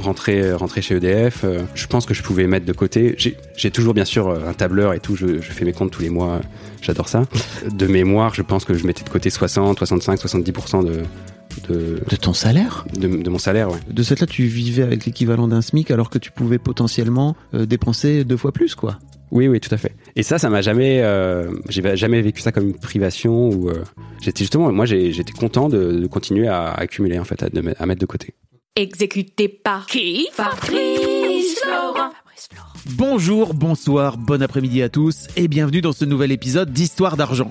Rentrer, rentrer chez EDF, euh, je pense que je pouvais mettre de côté. J'ai j'ai toujours bien sûr euh, un tableur et tout, je, je fais mes comptes tous les mois, j'adore ça. De mémoire, je pense que je mettais de côté 60, 65, 70% de, de, De ton salaire de, de mon salaire. Ouais. De cette là, tu vivais avec l'équivalent d'un SMIC alors que tu pouvais potentiellement euh, dépenser deux fois plus, quoi. Oui, oui, tout à fait. Et ça, ça m'a jamais, euh, j'ai jamais vécu ça comme une privation ou euh, j'étais justement, moi, j'ai- j'étais content de, de continuer à accumuler en fait, à, de à mettre de côté. Exécuté par qui Fabrice Laurent. Bonjour, bonsoir, bon après-midi à tous et bienvenue dans ce nouvel épisode d'Histoire d'argent.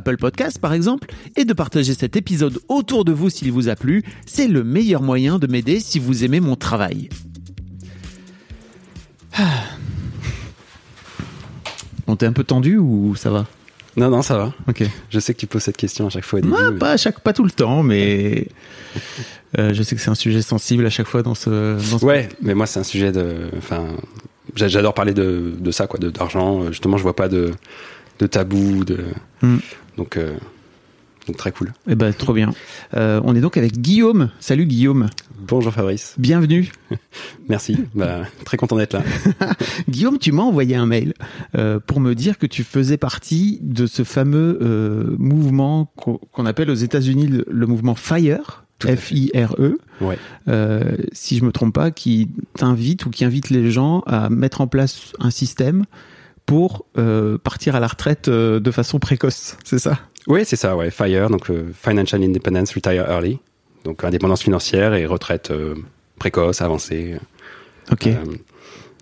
Podcasts par exemple, et de partager cet épisode autour de vous s'il vous a plu. C'est le meilleur moyen de m'aider si vous aimez mon travail. Ah. Bon, t'es un peu tendu ou ça va? Non, non, ça va. Ok. Je sais que tu poses cette question à chaque fois au début. Ouais, mais- pas, à chaque, pas tout le temps, mais euh, je sais que c'est un sujet sensible à chaque fois dans ce. Dans ce Ouais, mais moi c'est un sujet de, enfin, j'a- j'adore parler de, de ça, quoi, d'argent. Justement, je vois pas de, de tabou, de, Hmm. Donc, euh, donc très cool. Eh ben, trop bien. Euh, on est donc avec Guillaume. Salut Guillaume. Bonjour Fabrice, Bienvenue. merci. bah, très content d'être là. Guillaume, tu m'as envoyé un mail euh, pour me dire que tu faisais partie de ce fameux euh, mouvement qu'on appelle aux États-Unis le, le mouvement FIRE. F-I-R-E, Ouais. si je me trompe pas, qui t'invite ou qui invite les gens à mettre en place un système pour euh, partir à la retraite euh, de façon précoce, c'est ça? Oui, c'est ça, ouais. FIRE, donc euh, Financial Independence Retire Early, donc indépendance financière et retraite précoce, avancée. Ok.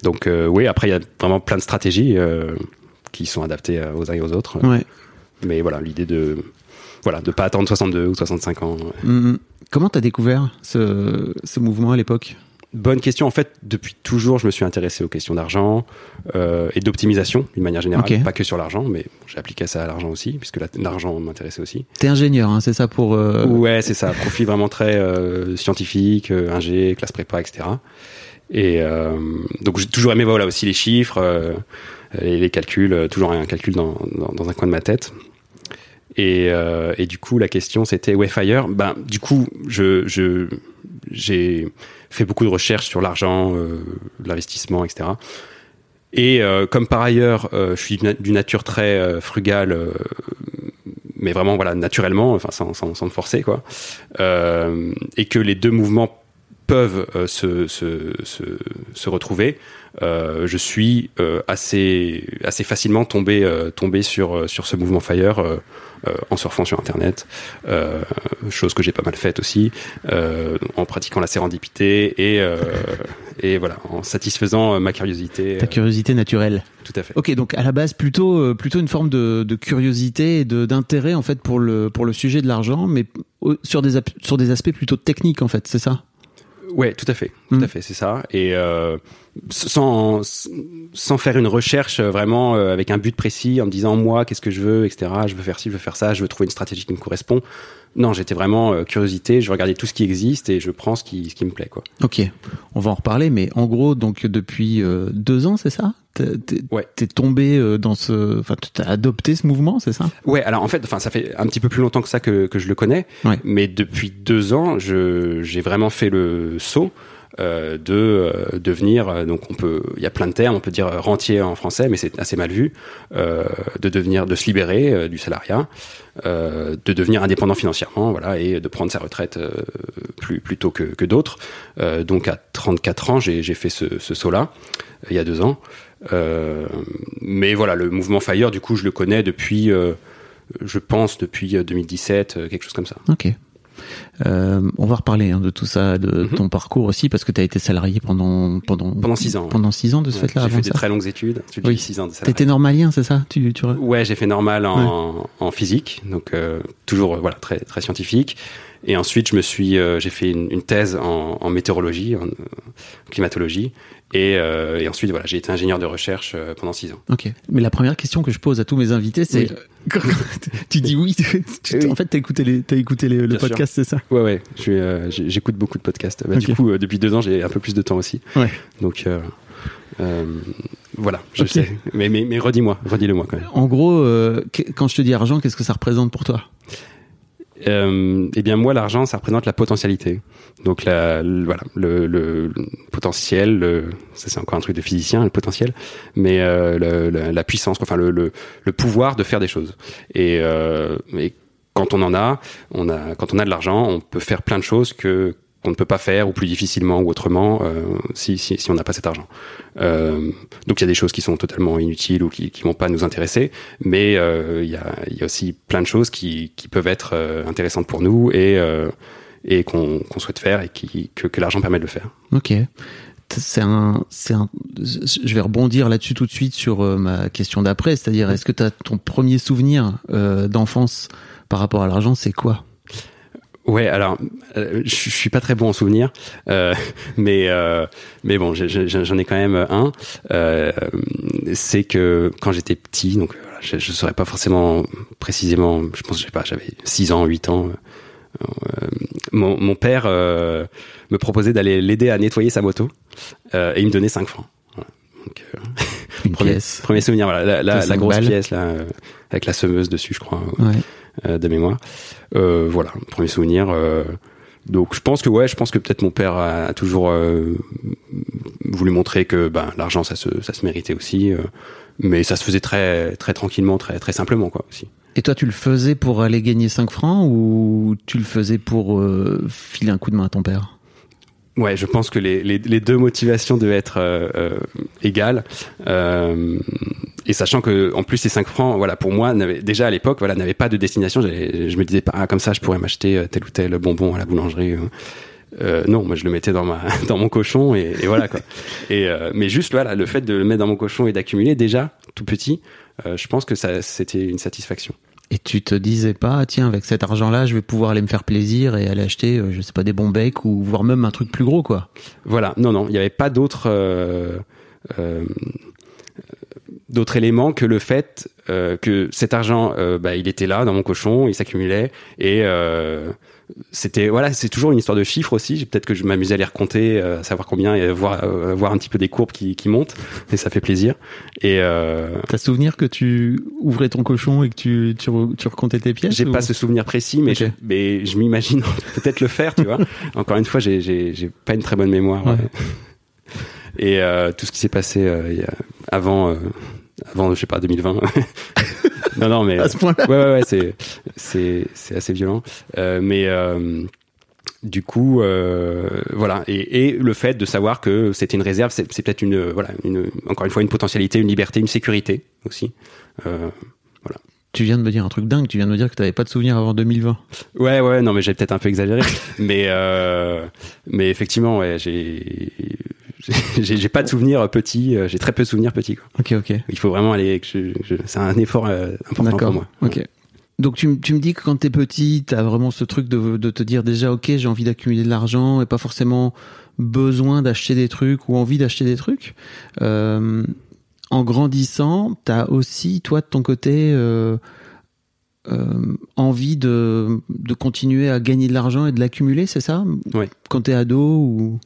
Donc oui, après il y a vraiment plein de stratégies qui sont adaptées aux uns et aux autres. ouais. Mais voilà, l'idée de voilà de pas attendre 62 ou 65 ans. Hum, Comment t'as découvert ce, ce mouvement à l'époque? Bonne question. En fait, depuis toujours, je me suis intéressé aux questions d'argent euh, et d'optimisation d'une manière générale, Ok. pas que sur l'argent, mais j'ai appliqué ça à l'argent aussi, puisque la- l'argent m'intéressait aussi. T'es ingénieur, hein, c'est ça pour. euh, Ouais, c'est ça. Profil vraiment très euh, scientifique, euh, ingé, classe prépa, etc. Et euh, donc j'ai toujours aimé voilà aussi les chiffres, euh, les, les calculs, euh, toujours un calcul dans, dans, dans un coin de ma tête. Et, euh, et du coup, la question c'était ouais Fire. Ben du coup, je je j'ai fait beaucoup de recherches sur l'argent, euh, l'investissement, etc. Et euh, comme par ailleurs, euh, je suis d'une nature très frugale, mais vraiment voilà naturellement, enfin sans, sans, sans me forcer quoi, et que les deux mouvements peuvent euh, se, se, se, se retrouver, euh, je suis euh, assez assez facilement tombé euh, tombé sur sur ce mouvement Fire euh, euh, en surfant sur internet, euh, chose que j'ai pas mal faite aussi, euh, en pratiquant la sérendipité et euh, et voilà en satisfaisant ma curiosité. Ta curiosité naturelle. tout à fait. Ok, donc à la base plutôt plutôt une forme de, de curiosité et de d'intérêt en fait pour le pour le sujet de l'argent, mais sur des sur des aspects plutôt techniques en fait, c'est ça? Ouais, tout à fait, tout à fait, c'est ça. Et euh, sans sans faire une recherche euh, vraiment euh, avec un but précis, en me disant moi qu'est-ce que je veux, etc. Je veux faire ci, je veux faire ça, je veux trouver une stratégie qui me correspond. Non, j'étais vraiment euh, curiosité. Je regardais tout ce qui existe et je prends ce qui ce qui me plaît, quoi. Ok, on va en reparler, mais en gros donc depuis euh, deux ans, c'est ça? T'es Ouais. tombé dans ce, enfin t'as adopté ce mouvement, c'est ça? Ouais, alors en fait, enfin, ça fait un petit peu plus longtemps que ça que, que je le connais, Ouais. mais depuis deux ans, je j'ai vraiment fait le saut euh, de euh, devenir, euh, donc on peut, il y a plein de termes, on peut dire rentier en français, mais c'est assez mal vu, de devenir, de se libérer du salariat, de devenir indépendant financièrement, voilà, et de prendre sa retraite plus plus tôt que, que d'autres. Donc à 34 ans, j'ai fait ce, ce saut-là il y a deux ans. Mais voilà, le mouvement Fire, du coup, je le connais depuis, je pense, depuis euh, 2017, euh, quelque chose comme ça. Ok. Euh, on va reparler hein, de tout ça, de Mhm. ton parcours aussi, parce que tu as été salarié pendant pendant Pendant six ans. Pendant six ans de ce Ouais, fait-là. j'ai fait des ça. très longues études, Oui. six ans de salarié. T'étais normalien, c'est ça? Tu, tu... Ouais, j'ai fait normal en, en physique, donc euh, toujours voilà très très scientifique. Et ensuite, je me suis, euh, j'ai fait une, une thèse en, en météorologie, en, euh, climatologie, et, euh, et ensuite voilà, j'ai été ingénieur de recherche euh, pendant six ans. Ok. Mais la première question que je pose à tous mes invités, c'est tu dis oui. tu- tu- Oui. En fait, t'as écouté les, t'as écouté les- le podcast, c'est ça? Ouais, ouais, euh, j'écoute beaucoup de podcasts. Bah. Du coup, euh, depuis deux ans, j'ai un peu plus de temps aussi. Ouais. Donc euh, euh, voilà, je sais. Mais mais, mais redis-moi, redis-le-moi quand même. En gros, euh, quand je te dis argent, qu'est-ce que ça représente pour toi? Euh, eh bien moi l'argent ça représente la potentialité. Donc la, voilà le, le, potentiel le, ça c'est encore un truc de physicien le potentiel mais euh, la puissance enfin le pouvoir de faire des choses. Et, euh, et quand on en a on a quand on a de l'argent on peut faire plein de choses que qu'on ne peut pas faire ou plus difficilement ou autrement euh, si, si, si on n'a pas cet argent. Euh, donc il y a des choses qui sont totalement inutiles ou qui qui vont pas nous intéresser, mais euh, il y, a, y a aussi plein de choses qui, qui peuvent être intéressantes pour nous et, et qu'on souhaite faire et qui, que, l'argent permet de le faire. Ok. C'est un, un, je vais rebondir là-dessus tout de suite sur ma question d'après, c'est-à-dire est-ce que tu as ton premier souvenir d'enfance par rapport à l'argent, c'est quoi? Ouais, alors euh, je suis pas très bon en souvenir, euh, mais euh, mais bon, j'en ai quand même un. Euh, c'est que quand j'étais petit, donc voilà, je, je saurais pas forcément précisément. Je pense, je sais pas, j'avais 6 ans, 8 ans. euh, mon, mon père euh, me proposait d'aller l'aider à nettoyer sa moto euh, et il me donnait 5 francs. Voilà. Donc, euh, Une premier, pièce. premier souvenir, voilà, la, grosse balles. pièce là, avec la semeuse dessus, je crois Ouais. Euh, de mémoire. Euh, voilà, premier souvenir. euh, donc je pense que ouais, je pense que peut-être mon père a, toujours voulu montrer que ben l'argent ça se ça se méritait aussi, mais ça se faisait très très tranquillement, très très simplement quoi aussi. Et toi, tu le faisais pour aller gagner 5 francs ou tu le faisais pour filer un coup de main à ton père? Ouais, je pense que les, les, les deux motivations devaient être euh, euh, égales. Euh, et sachant que en plus ces 5 francs, voilà, pour moi, déjà à l'époque, voilà, n'avaient pas de destination. Je me disais pas ah, comme ça, je pourrais m'acheter tel ou tel bonbon à la boulangerie. euh. Non, moi je le mettais dans ma dans mon cochon et, et voilà quoi. Et mais juste voilà, le fait de le mettre dans mon cochon et d'accumuler déjà tout petit, je pense que ça c'était une satisfaction. Et tu te disais pas, tiens, avec cet argent-là, je vais pouvoir aller me faire plaisir et aller acheter, euh, je sais pas, des bons becs ou voire même un truc plus gros, quoi. Voilà, non, non, il n'y avait pas d'autres euh, euh, que le fait euh, que cet argent, bah, il était là dans mon cochon, il s'accumulait et c'était voilà, c'est toujours une histoire de chiffres aussi. J'ai- Peut-être que je m'amusais à les recompter, euh, à savoir combien et à voir euh, voir un petit peu des courbes qui, qui montent et ça fait plaisir. Et euh, T'as souvenir que tu ouvrais ton cochon et que tu, tu, tu recomptais tes pièces J'ai ou- pas ce souvenir précis, mais je, mais je m'imagine peut-être le faire, tu vois. Encore une fois, j'ai j'ai j'ai pas une très bonne mémoire. Ouais. ouais. Et euh, tout ce qui s'est passé euh, avant, euh, avant, je sais pas, 2020. non, non, mais À ce point-là ouais, ouais, ouais, c'est c'est c'est assez violent. Euh, mais euh, du coup, euh, voilà, et, et le fait de savoir que c'était une réserve, c'est c'est peut-être une, voilà, une, encore une fois, une potentialité, une liberté, une sécurité aussi. Euh, Tu viens de me dire un truc dingue, tu viens de me dire que t'avais pas de souvenir avant 2020. Ouais, ouais, non, mais j'ai peut-être un peu exagéré, mais euh, mais effectivement, ouais, j'ai j'ai pas de souvenirs petits, euh, j'ai très peu de souvenirs petits. Quoi. Ok, ok. Il faut vraiment aller, c'est un effort euh, important pour D'accord. moi. Ok. Donc tu, tu me dis que quand t'es petit, t'as vraiment ce truc de, de te dire déjà, ok, j'ai envie d'accumuler de l'argent et pas forcément besoin d'acheter des trucs ou envie d'acheter des trucs. Euh, en grandissant, t'as aussi, toi, de ton côté, euh, euh, envie de, de continuer à gagner de l'argent et de l'accumuler, c'est ça? Ouais. Quand t'es ado ou...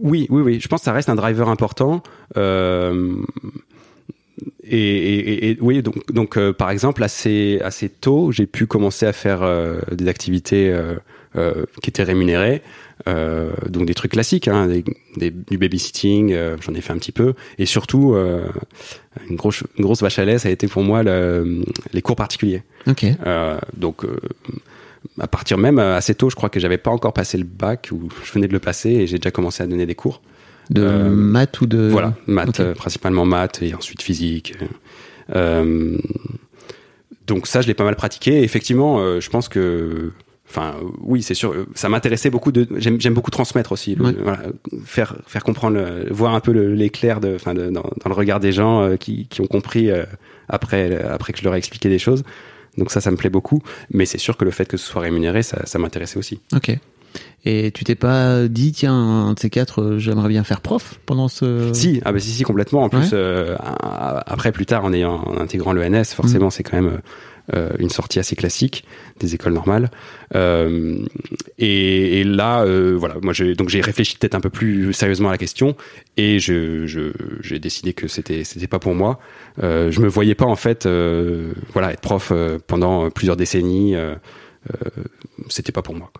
Oui, oui, oui. Je pense que ça reste un driver important. Euh, et, et- et- oui, donc, donc euh, par exemple, assez, assez tôt, j'ai pu commencer à faire euh, des activités euh, euh, qui étaient rémunérés. Euh, donc des trucs classiques, hein, des, des- du babysitting, euh, j'en ai fait un petit peu, et surtout euh, une grosse une grosse vache à lait, ça a été pour moi le- les cours particuliers. Ok. Euh, donc euh, à partir même euh, assez tôt, je crois que j'avais pas encore passé le bac ou je venais de le passer et j'ai déjà commencé à donner des cours. De Euh, maths ou de. Voilà, maths, euh, principalement maths et ensuite physique. Euh, donc ça, je l'ai pas mal pratiqué. Et effectivement, je pense que, enfin, oui, c'est sûr, ça m'intéressait beaucoup de. J'aime beaucoup transmettre aussi, le- Ouais. voilà, faire faire comprendre, le- voir un peu l'éclair de, enfin, de- dans, dans le regard des gens qui, qui ont compris après après que je leur ai expliqué des choses. Donc ça, ça me plaît beaucoup. Mais c'est sûr que le fait que ce soit rémunéré, ça, ça m'intéressait aussi. Ok. Et tu t'es pas dit, tiens, un de ces quatre, euh, j'aimerais bien faire prof pendant ce. Si, ah bah si, si, complètement. En plus, Ouais. euh, après, plus tard, en ayant, en intégrant l'ENS, forcément, c'est quand même euh, une sortie assez classique des écoles normales. Euh, et, et là, euh, voilà, moi, j'ai, donc j'ai réfléchi peut-être un peu plus sérieusement à la question et je, je, j'ai décidé que c'était, c'était pas pour moi. Je me voyais pas en fait, voilà, être prof pendant plusieurs décennies. C'était pas pour moi.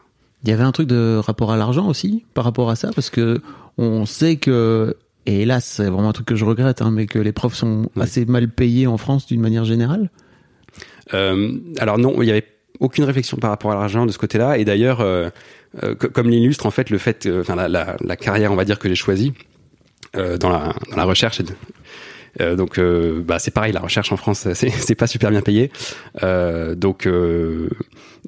Il y avait un truc de rapport à l'argent aussi par rapport à ça parce que on sait que et hélas c'est vraiment un truc que je regrette hein, mais que les profs sont assez mal payés en France d'une manière générale. Euh, alors non, il y avait aucune réflexion par rapport à l'argent de ce côté-là. Et d'ailleurs, euh, euh, co- comme l'illustre en fait le fait, enfin la, la, la carrière, on va dire que j'ai choisie dans la dans la recherche. euh, donc euh, bah c'est pareil, la recherche en France, c'est pas super bien payé. Euh, donc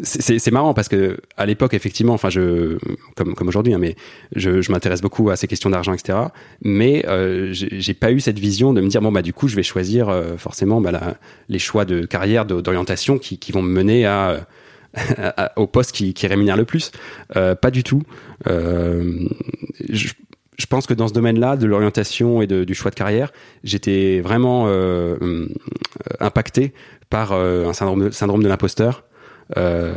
c'est- marrant parce que à l'époque effectivement, enfin je comme aujourd'hui, hein, mais je, m'intéresse beaucoup à ces questions d'argent, etc. Mais euh, j'ai pas eu cette vision de me dire bon bah du coup je vais choisir euh, forcément bah, la, les choix de carrière, d'orientation qui, vont me mener à, au poste qui, qui rémunère le plus. Euh, pas du tout. Euh, je, pense que dans ce domaine-là, de l'orientation et du choix de carrière, j'étais vraiment impacté par un syndrome, syndrome de l'imposteur. Euh,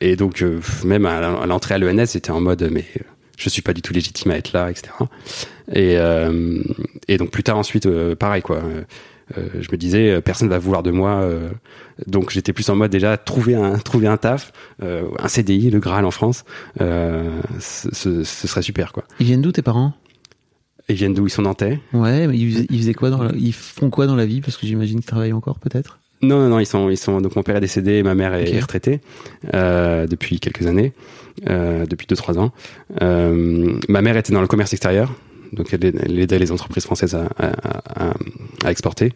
et donc euh, même à l'entrée à l'ENS, j'étais en mode mais je suis pas du tout légitime à être là, etc. Et, euh, et donc plus tard ensuite, euh, pareil quoi. Euh, je me disais personne va vouloir de moi, donc j'étais plus en mode déjà trouver un trouver un taf, un CDI, le Graal en France, ce, serait super quoi. Ils viennent d'où tes parents? Ils viennent d'où? Ils sont nantais Ouais, mais ils ils faisaient quoi dans la- ils font quoi dans la vie? Parce que j'imagine qu'ils travaillent encore peut-être? Non, non, non, ils sont, ils sont. Donc mon père est décédé, ma mère est retraitée euh, depuis quelques années, euh, depuis 2-3 ans. Euh, ma mère était dans le commerce extérieur, donc elle, elle aidait les entreprises françaises à, à, à- à exporter.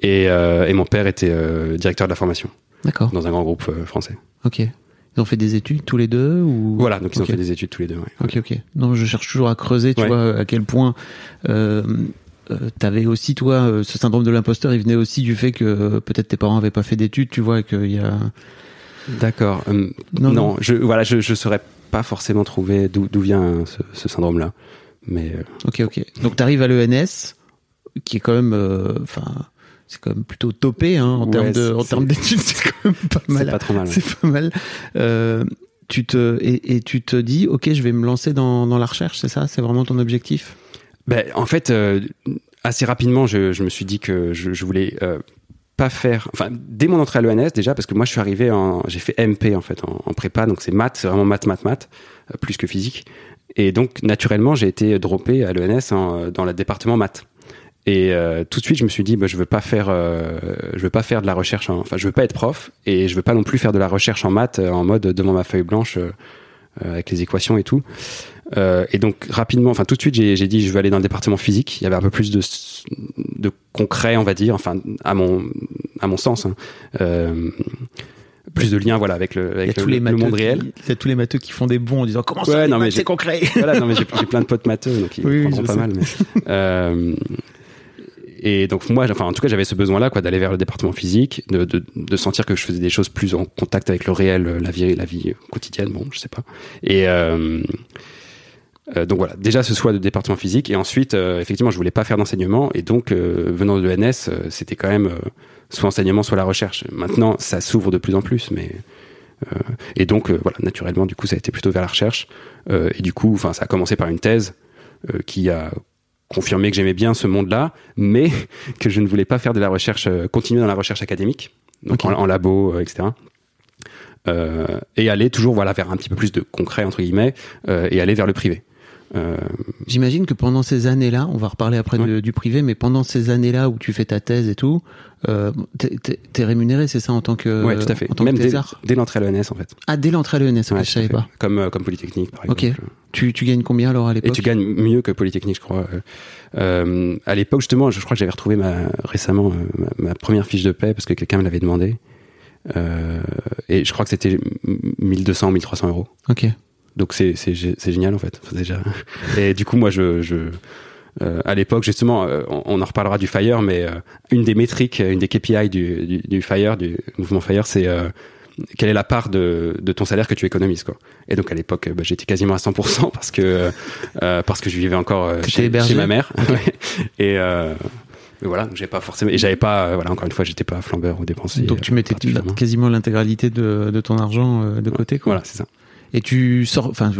Et, et mon père était directeur de la formation D'accord. dans un grand groupe français. Ok. Ils ont fait des études tous les deux ou? Voilà, donc ils ont fait des études tous les deux. ouais. Ok, ok. Non, je cherche toujours à creuser, tu Ouais. vois, à quel point t'avais aussi, toi, euh, ce syndrome de l'imposteur, il venait aussi du fait que euh, peut-être tes parents avaient pas fait d'études, tu vois, et qu'il y a... D'accord. Euh, Non, non, non. je voilà, je je saurais pas forcément trouver d'où vient ce, ce syndrome-là, mais euh, Ok, ok. Donc t'arrives à l'ENS, qui est quand même... euh, Enfin... c'est quand même plutôt topé hein, en Ouais, termes de, en c'est- termes d'études, c'est quand même pas c'est mal. pas trop mal. ouais. C'est pas mal. Euh, tu te et, et tu te dis, ok, je vais me lancer dans, dans la recherche, c'est ça, c'est vraiment ton objectif? Ben, en fait, euh, assez rapidement, je, je me suis dit que je, je voulais euh, pas faire. Enfin, dès mon entrée à l'ENS, déjà, parce que moi, je suis arrivé en. J'ai fait MP, en fait, en, prépa, donc c'est maths, c'est vraiment maths, maths, maths, euh, plus que physique. Et donc, naturellement, j'ai été droppé à l'ENS en- dans le département maths. Et euh, tout de suite, je me suis dit, bah, je veux pas faire, euh, je veux pas faire de la recherche. En, enfin, je veux pas être prof, et je veux pas non plus faire de la recherche en maths euh, en mode devant ma feuille blanche euh, euh, avec les équations et tout. Euh, et donc rapidement, enfin tout de suite, j'ai dit, je veux aller dans le département physique. Il y avait un peu plus de, de concret, on va dire, enfin à mon, à mon sens. hein. Euh, plus de liens, voilà, avec le, avec le, monde réel. Il y a tous les matheux qui font des bons en disant comment ça, Ouais, c'est concret? voilà, non mais j'ai plein de potes matheux, donc ils Oui, oui, prendront je pas sais. mal. Mais, euh, et donc moi, enfin en tout cas, j'avais ce besoin-là, quoi, d'aller vers le département physique, de, de, de sentir que je faisais des choses plus en contact avec le réel, la vie, la vie quotidienne, bon, je sais pas. Et euh, donc voilà, déjà ce soit de département physique, et ensuite, euh, effectivement, je voulais pas faire d'enseignement, et donc euh, venant de l'ENS, euh, c'était quand même euh, soit enseignement, soit la recherche. Maintenant, ça s'ouvre de plus en plus, mais euh, et donc euh, voilà, naturellement, du coup, ça a été plutôt vers la recherche, Euh, et du coup, enfin, ça a commencé par une thèse euh, qui a confirmé que j'aimais bien ce monde-là, mais que je ne voulais pas faire de la recherche, euh, continuer dans la recherche académique, donc en, en labo, euh, etc. euh, et aller toujours voilà vers un petit peu plus de concret entre guillemets euh, et aller vers le privé. Euh, J'imagine que pendant ces années-là, on va reparler après de- du privé, mais pendant ces années-là où tu fais ta thèse et tout, euh, t'es- rémunéré, c'est ça, en tant que, ouais, tout à fait. en tant Même que dès, dès l'entrée à l'ENS en fait. Ah, dès l'entrée à l'ENS, ok, Ouais, je savais fait. pas. Comme euh, comme Polytechnique par Ok. exemple. Tu, tu gagnes combien alors à Et l'époque tu gagnes mieux que Polytechnique, je crois. Euh, à l'époque, justement, je crois que j'avais retrouvé ma, récemment ma, ma première fiche de paie parce que quelqu'un me l'avait demandé. Euh, et je crois que c'était 1200 ou 1300 euros. Ok. Donc c'est c'est gé- c'est génial en fait. Déjà. Et du coup, moi, je, je euh, à l'époque, justement, euh, on, on en reparlera du Fire, mais euh, une des métriques, une des KPI du, du, du Fire, du mouvement Fire, c'est euh, quelle est la part de, de ton salaire que tu économises quoi. Et donc à l'époque, bah, j'étais quasiment à 100% parce que euh, parce que je vivais encore chez, chez ma mère. Et euh, mais voilà, j'ai pas forcément et j'avais pas voilà encore une fois, j'étais pas flambeur ou dépensier. Donc tu mettais quasiment l'intégralité de, de ton argent de côté, quoi. Voilà, c'est ça. Et tu sors, enfin,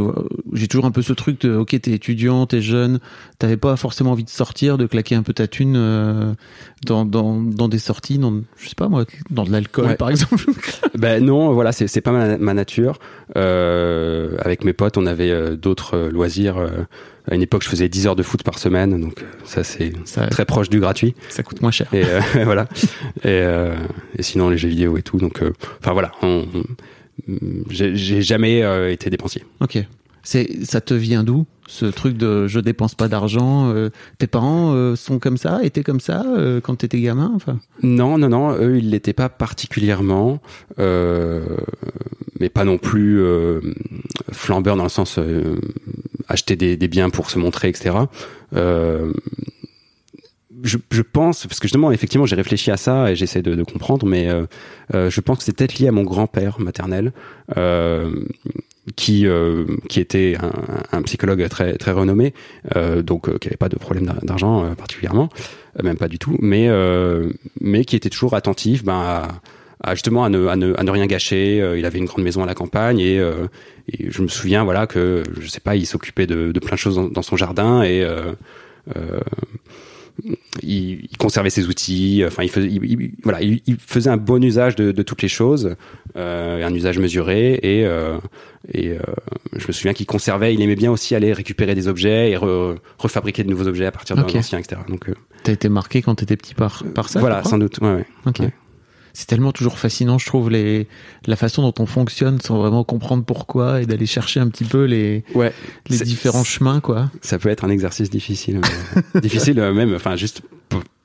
j'ai toujours un peu ce truc de, ok, t'es étudiant, t'es jeune, t'avais pas forcément envie de sortir, de claquer un peu ta thune euh, dans, dans, dans des sorties, dans, je sais pas moi, dans de l'alcool Ouais. par exemple. Ben non, voilà, c'est c'est pas ma, ma nature. Euh, avec mes potes, on avait euh, d'autres euh, loisirs. euh, à une époque, je faisais 10 heures de foot par semaine, donc ça c'est très proche du gratuit. ça coûte moins cher. Et euh, voilà. Et, euh, et sinon les jeux vidéo et tout. Donc, euh, enfin voilà, on- j'ai jamais euh, été dépensier. Ok. C'est, ça te vient d'où ce truc de je dépense pas d'argent euh, Tes parents euh, sont comme ça, étaient comme ça euh, quand t'étais gamin Enfin, Non, non, non, eux, ils l'étaient pas particulièrement, euh, mais pas non plus euh, flambeurs dans le sens euh, acheter des, des biens pour se montrer, etc. Je, je pense, parce que justement, effectivement, j'ai réfléchi à ça et j'essaie de, de comprendre, mais euh, euh, je pense que c'est peut-être lié à mon grand-père maternel, euh, qui euh, qui était un, un psychologue très très renommé, euh, donc qui avait pas de problème d'ar- d'argent particulièrement, même pas du tout, mais mais qui était toujours attentif, ben à, à justement à ne, à ne à ne rien gâcher. Il avait une grande maison à la campagne et, euh, et je me souviens voilà que je sais pas, il s'occupait de, de plein de choses dans, dans son jardin et euh, euh, il, il conservait ses outils. Enfin, il faisait, il- il- voilà, il, faisait un bon usage de, de toutes les choses, euh, un usage mesuré. Et, euh, et euh, je me souviens qu'il conservait. Il aimait bien aussi aller récupérer des objets et re- refabriquer de nouveaux objets à partir d'un ancien, etc. Donc euh, t'as été marqué quand t'étais petit par, par ça voilà, sans doute. Ouais, ouais. Ok. Ouais. C'est tellement toujours fascinant, je trouve, les, la façon dont on fonctionne sans vraiment comprendre pourquoi et d'aller chercher un petit peu les, Ouais, les différents chemins, quoi. Ça peut être un exercice difficile, euh, difficile euh, même. Enfin, juste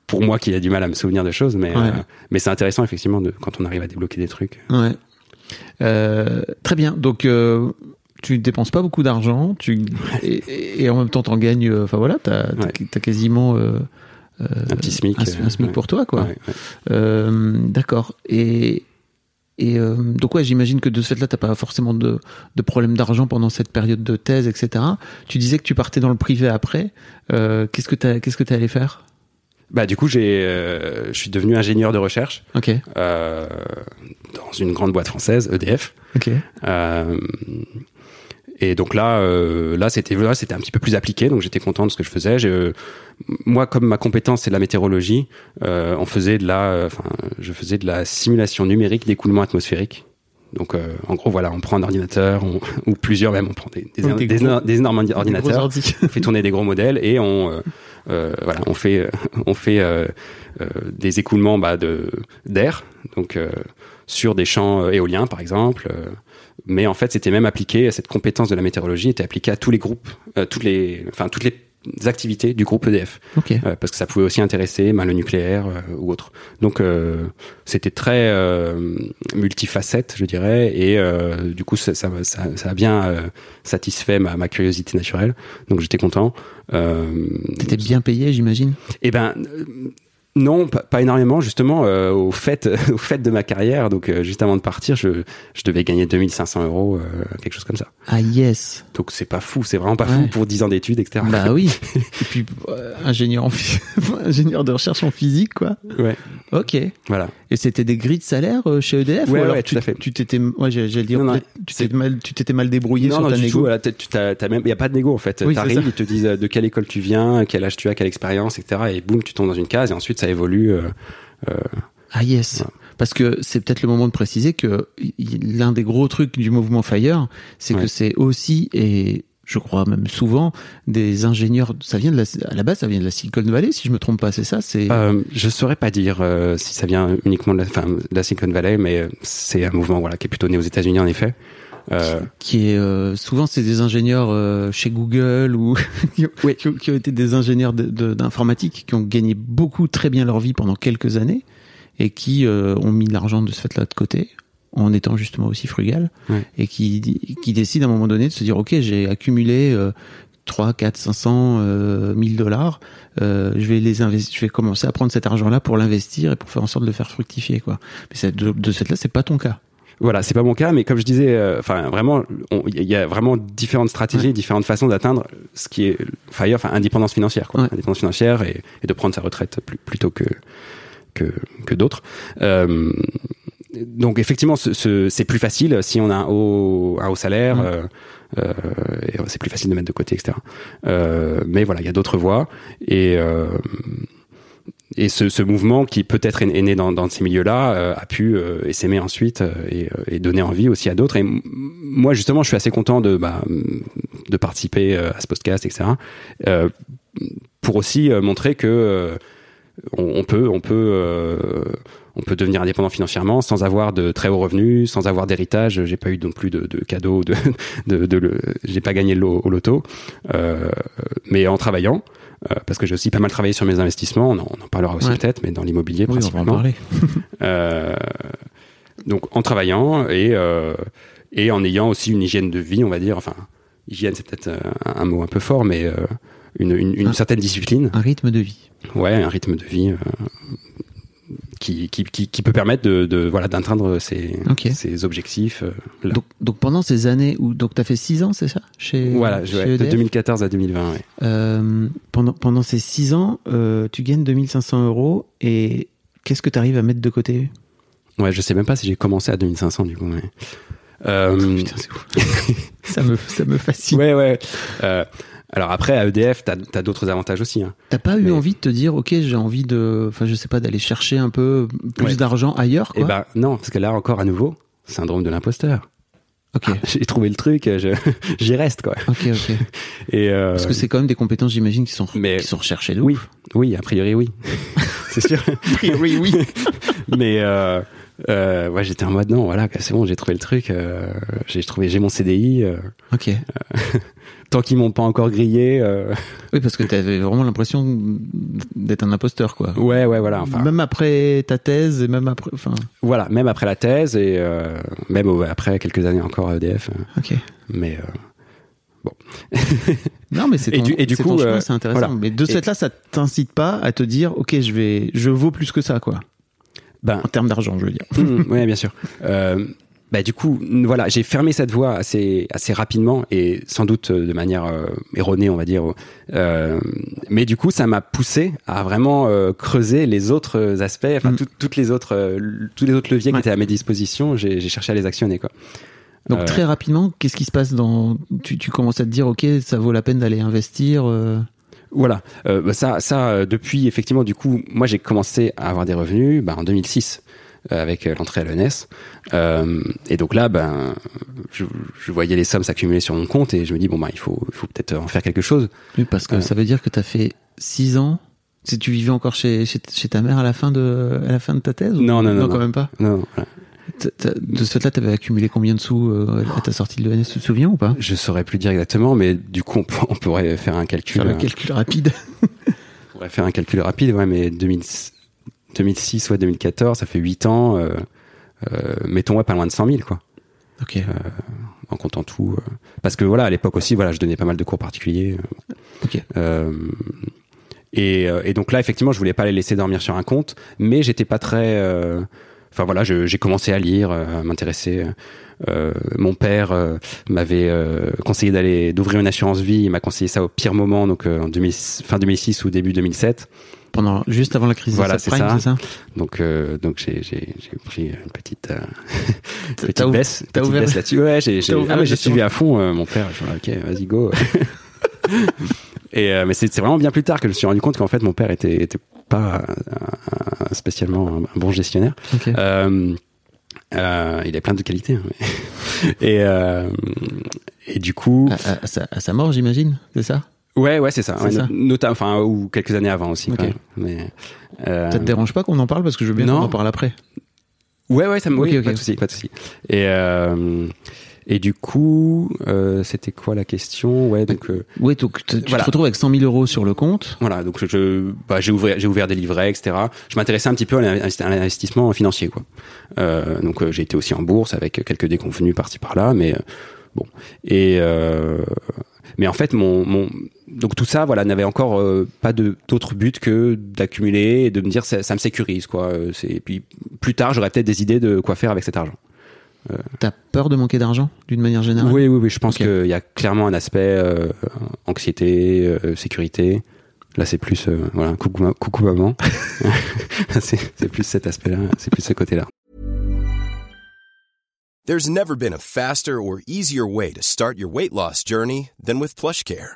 pour moi qui a du mal à me souvenir de choses, mais Ouais. euh, mais c'est intéressant effectivement de, quand on arrive à débloquer des trucs. Ouais. Euh, très bien. Donc, tu dépenses pas beaucoup d'argent, tu et, et en même temps t'en gagnes. Enfin voilà, t'as t'as- Ouais. t'as quasiment Un petit SMIC, un, un euh, SMIC ouais. pour toi, quoi. Ouais, ouais. Euh, D'accord. Et et euh, donc ouais, j'imagine que de ce fait-là, t'as pas forcément de, de problème d'argent pendant cette période de thèse, etc. Tu disais que tu partais dans le privé après. Euh, qu'est-ce que t'as qu'est-ce que t'es allé faire? Bah du coup j'ai, euh, je suis devenu ingénieur de recherche Ok. euh, dans une grande boîte française, EDF. Ok. Euh, et donc là, euh, là c'était là, c'était un petit peu plus appliqué, donc j'étais content de ce que je faisais. Euh, moi, comme ma compétence c'est de la météorologie, euh, on faisait de la, enfin, je faisais de la simulation numérique d'écoulement atmosphérique. Donc, euh, en gros, voilà, on prend un ordinateur, on- ou plusieurs même, on prend des, des, Oui, des des- gros- des énormes ordinateurs ordi. on fait tourner des gros modèles et on euh, euh, voilà on fait euh, on fait euh, euh, des écoulements bah, de d'air donc euh, sur des champs euh, éoliens par exemple euh, mais en fait c'était même appliqué cette compétence de la météorologie était appliquée à tous les groupes euh, toutes les enfin toutes les activités du groupe EDF Ok. euh, parce que ça pouvait aussi intéresser ben, le nucléaire euh, ou autre. Donc euh, c'était très euh, multifacette, je dirais, et euh, du coup ça, ça, ça, ça a bien euh, satisfait ma, ma curiosité naturelle. Donc j'étais content. Euh, T'étais bien payé, j'imagine? eh ben non, pas, pas énormément. Justement, euh, au fait, au fait de ma carrière, donc euh, juste avant de partir, je, je devais gagner 2500 euros, euh, quelque chose comme ça. Ah yes. Donc c'est pas fou, c'est vraiment pas Ouais. fou pour 10 ans d'études, etc. Bah oui. Et puis ingénieur en ingénieur de recherche en physique quoi. Ouais, Ok. voilà. Et c'était des grilles de salaire chez EDF Ouais, ou alors ouais, tu, tout à fait. tu t'étais ouais j'allais dire Non, non, peut-être tu t'étais mal tu t'étais mal débrouillé non, sur non, ta négo. Voilà, t'as- même, y a pas de négo en fait. Oui, T'arrives, ils te disent de quelle école tu viens, quel âge tu as, quelle expérience, etc. Et boum, tu tombes dans une case et ensuite ça évolue. euh, euh, Ah yes. Parce que c'est peut-être le moment de préciser que l'un des gros trucs du mouvement Fire, c'est Ouais. que c'est aussi et je crois même souvent des ingénieurs. Ça vient de la, à la base, ça vient de la Silicon Valley, si je me trompe pas. C'est ça. C'est Euh, je saurais pas dire euh, si ça vient uniquement de la, de la Silicon Valley, mais c'est un mouvement voilà qui est plutôt né aux États-Unis en effet. Euh, qui est euh, souvent c'est des ingénieurs euh, chez Google ou qui, ont, qui ont- qui ont été des ingénieurs de- de- d'informatique qui ont gagné beaucoup très bien leur vie pendant quelques années et qui euh, ont mis de l'argent de ce fait-là de côté en étant justement aussi frugal et qui qui décident à un moment donné de se dire ok j'ai accumulé euh, 3, 4, 500, euh, 1000 dollars, euh, je vais les investir, je vais commencer à prendre cet argent-là pour l'investir et pour faire en sorte de le faire fructifier, quoi. Mais de, de ce fait-là, c'est pas ton cas. Voilà, c'est pas mon cas, mais comme je disais, euh, enfin vraiment, il y a vraiment différentes stratégies, Ouais. différentes façons d'atteindre ce qui est Fire, enfin indépendance financière, quoi. Ouais. indépendance financière et, et de prendre sa retraite plus, plutôt que que, que d'autres. Euh, donc effectivement, ce, ce- c'est plus facile si on a un haut, un haut salaire. Ouais. euh, euh, c'est plus facile de mettre de côté, etc. Euh, mais voilà, il y a d'autres voies et euh, et ce, mouvement qui peut-être est, né dans, ces milieux-là euh, a pu euh, ensuite euh, et, euh, et donner envie aussi à d'autres. Et moi justement, je suis assez content de bah, participer à ce podcast, etc. Pour aussi montrer que on, peut on peut on peut devenir indépendant financièrement sans avoir de très hauts revenus, sans avoir d'héritage. J'ai pas eu non plus de, de cadeaux, de, de, j'ai pas gagné au loto, mais en travaillant. Euh, parce que j'ai aussi pas mal travaillé sur mes investissements, on en, on en parlera aussi Ouais. peut-être, mais dans l'immobilier Oui, on va en principalement. parler. Euh, donc en travaillant et euh, et en ayant aussi une hygiène de vie, on va dire. Enfin, hygiène c'est peut-être un, un mot un peu fort, mais une, une, une certaine discipline. Un rythme de vie. Ouais, un rythme de vie qui, qui, qui, qui peut permettre de, de voilà d'atteindre ses, Ok. ses objectifs. euh. Donc, donc pendant ces années où donc t'as fait six ans, c'est ça? Chez voilà, chez ouais, de EDF? 2014 à 2020. Ouais. Euh, pendant pendant ces six ans, euh, tu gagnes 2500 euros et qu'est-ce que tu arrives à mettre de côté? Ouais, je sais même pas si j'ai commencé à 2500 du coup. Mais... Euh, Putain, c'est ouf. ça me ça me fascine. ouais, ouais. Euh, alors après, à EDF, t'as as, d'autres avantages aussi. Hein. T'as pas eu envie de te dire ok j'ai envie de enfin je sais pas d'aller chercher un peu plus Ouais. d'argent ailleurs quoi Et ben non, parce que là encore à nouveau, syndrome de l'imposteur. Ok J'ai trouvé le truc, je- j'y reste quoi. ok ok Et euh, parce que c'est quand même des compétences j'imagine qui sont mais- qui sont recherchées de oui, ouf. oui, a priori oui, c'est sûr. oui oui Mais euh, euh, ouais, j'étais en mode non, voilà, c'est bon, j'ai trouvé le truc, euh, j'ai trouvé, j'ai mon CDI. euh, ok tant qu'ils m'ont pas encore grillé, oui parce que t'avais vraiment l'impression d'être un imposteur quoi ouais, ouais, voilà. Enfin, même après ta thèse et même après enfin voilà, même après la thèse et même après quelques années encore à EDF, ok mais euh, Non, mais c'est Et du- et du coup, c'est intéressant. voilà. Mais de ce Et- fait-là, ça t'incite pas à te dire, ok, je vais, je vaux plus que ça, quoi. Ben En termes d'argent, je veux dire. oui, bien sûr. Euh, bah, du coup, voilà, j'ai fermé cette voie assez, assez rapidement et sans doute euh, de manière euh, erronée, on va dire. Euh, mais du coup, ça m'a poussé à vraiment euh, creuser les autres aspects, enfin Mm. tout- toutes les autres, tous les autres leviers Ouais. qui étaient à mes dispositions. J'ai j'ai cherché à les actionner, quoi. Donc très rapidement, qu'est-ce qui se passe dans, tu, tu commences à te dire, ok, ça vaut la peine d'aller investir. Voilà, euh, bah, ça, ça euh, depuis effectivement, du coup, moi j'ai commencé à avoir des revenus bah, en 2006 euh, avec euh, l'entrée à l'ENS. Euh, et donc là, ben, je, je voyais les sommes s'accumuler sur mon compte et je me dis bon bah il faut, il faut peut-être en faire quelque chose. Oui, parce que Euh. ça veut dire que tu as fait six ans. Si tu vivais encore chez, chez, chez ta mère à la fin de, à la fin de ta thèse ou- Non, non, non, Non, non. quand même pas. Non, voilà. De ce fait-là, t'avais accumulé combien de sous euh, à ta sortie de l'ENS, tu te souviens ou pas? Je saurais plus dire exactement, mais du coup on, pour- on pourrait faire un calcul. Faire le euh, calcul rapide. on pourrait faire un calcul rapide, ouais, mais 2000 2006 ou 2014, ça fait 8 ans. Euh, euh, mettons ouais, pas loin de 100 000 quoi. Ok. en comptant tout. parce que voilà, à l'époque aussi, voilà, je donnais pas mal de cours particuliers. Ok. et, et donc là, effectivement, je voulais pas les laisser dormir sur un compte, mais j'étais pas très. Euh, Enfin voilà, j'ai commencé à lire, euh, à m'intéresser. Euh, mon père euh, m'avait euh, conseillé d'aller d'ouvrir une assurance vie. Il m'a conseillé ça au pire moment, donc euh, en 2000 fin 2006 ou début 2007. Pendant, juste avant la crise Voilà, de c'est subprime, ça. c'est ça? Donc euh, donc j'ai pris une petite euh, petite baisse, t'as petite ouvert- baisse là-dessus. Ouais, j'ai ah, suivi à fond euh, mon père. Je me ok, vas-y go. Et euh, mais c'est vraiment bien plus tard que je me suis rendu compte qu'en fait mon père était, était pas un- un- spécialement un, bon gestionnaire. Euh, euh, il a plein de qualités. hein, mais- et, euh, et du coup, À, à- à sa, à sa mort, j'imagine, c'est ça? Ouais, ouais, c'est ça. Ouais, ça. enfin, ou quelques années avant aussi. Ok. quand même. Mais, euh, Ça te dérange pas qu'on en parle parce que je veux bien non. qu'on en parle après? Ouais, ouais, ça me. Ok, oui, pas de souci, pas de souci. Et euh, et du coup, euh, c'était quoi la question? Ouais, donc. euh, Oui, donc tu Voilà. te retrouves avec 100 000 euros sur le compte. Voilà, donc je, je- bah, j'ai ouvert, j'ai ouvert des livrets, etc. Je m'intéressais un petit peu à l'investi- à l'investissement financier, quoi. Euh, donc euh, j'ai été aussi en bourse avec quelques déconvenus par-ci par-là, mais euh, bon. Et euh, mais en fait, mon, mon donc tout ça, voilà, n'avait encore euh, pas d'autre but que d'accumuler et de me dire ça, ça me sécurise, quoi. C'est et puis plus tard, j'aurais peut-être des idées de quoi faire avec cet argent. T'as peur de manquer d'argent d'une manière générale Oui, oui, oui. Je pense Ok. qu'il y a clairement un aspect euh, anxiété, euh, sécurité. Là, c'est plus euh, voilà, coucou, ma- coucou maman. c'est plus cet aspect-là, c'est plus ce côté-là. There's never been a faster or easier way to start your weight loss journey than with PlushCare.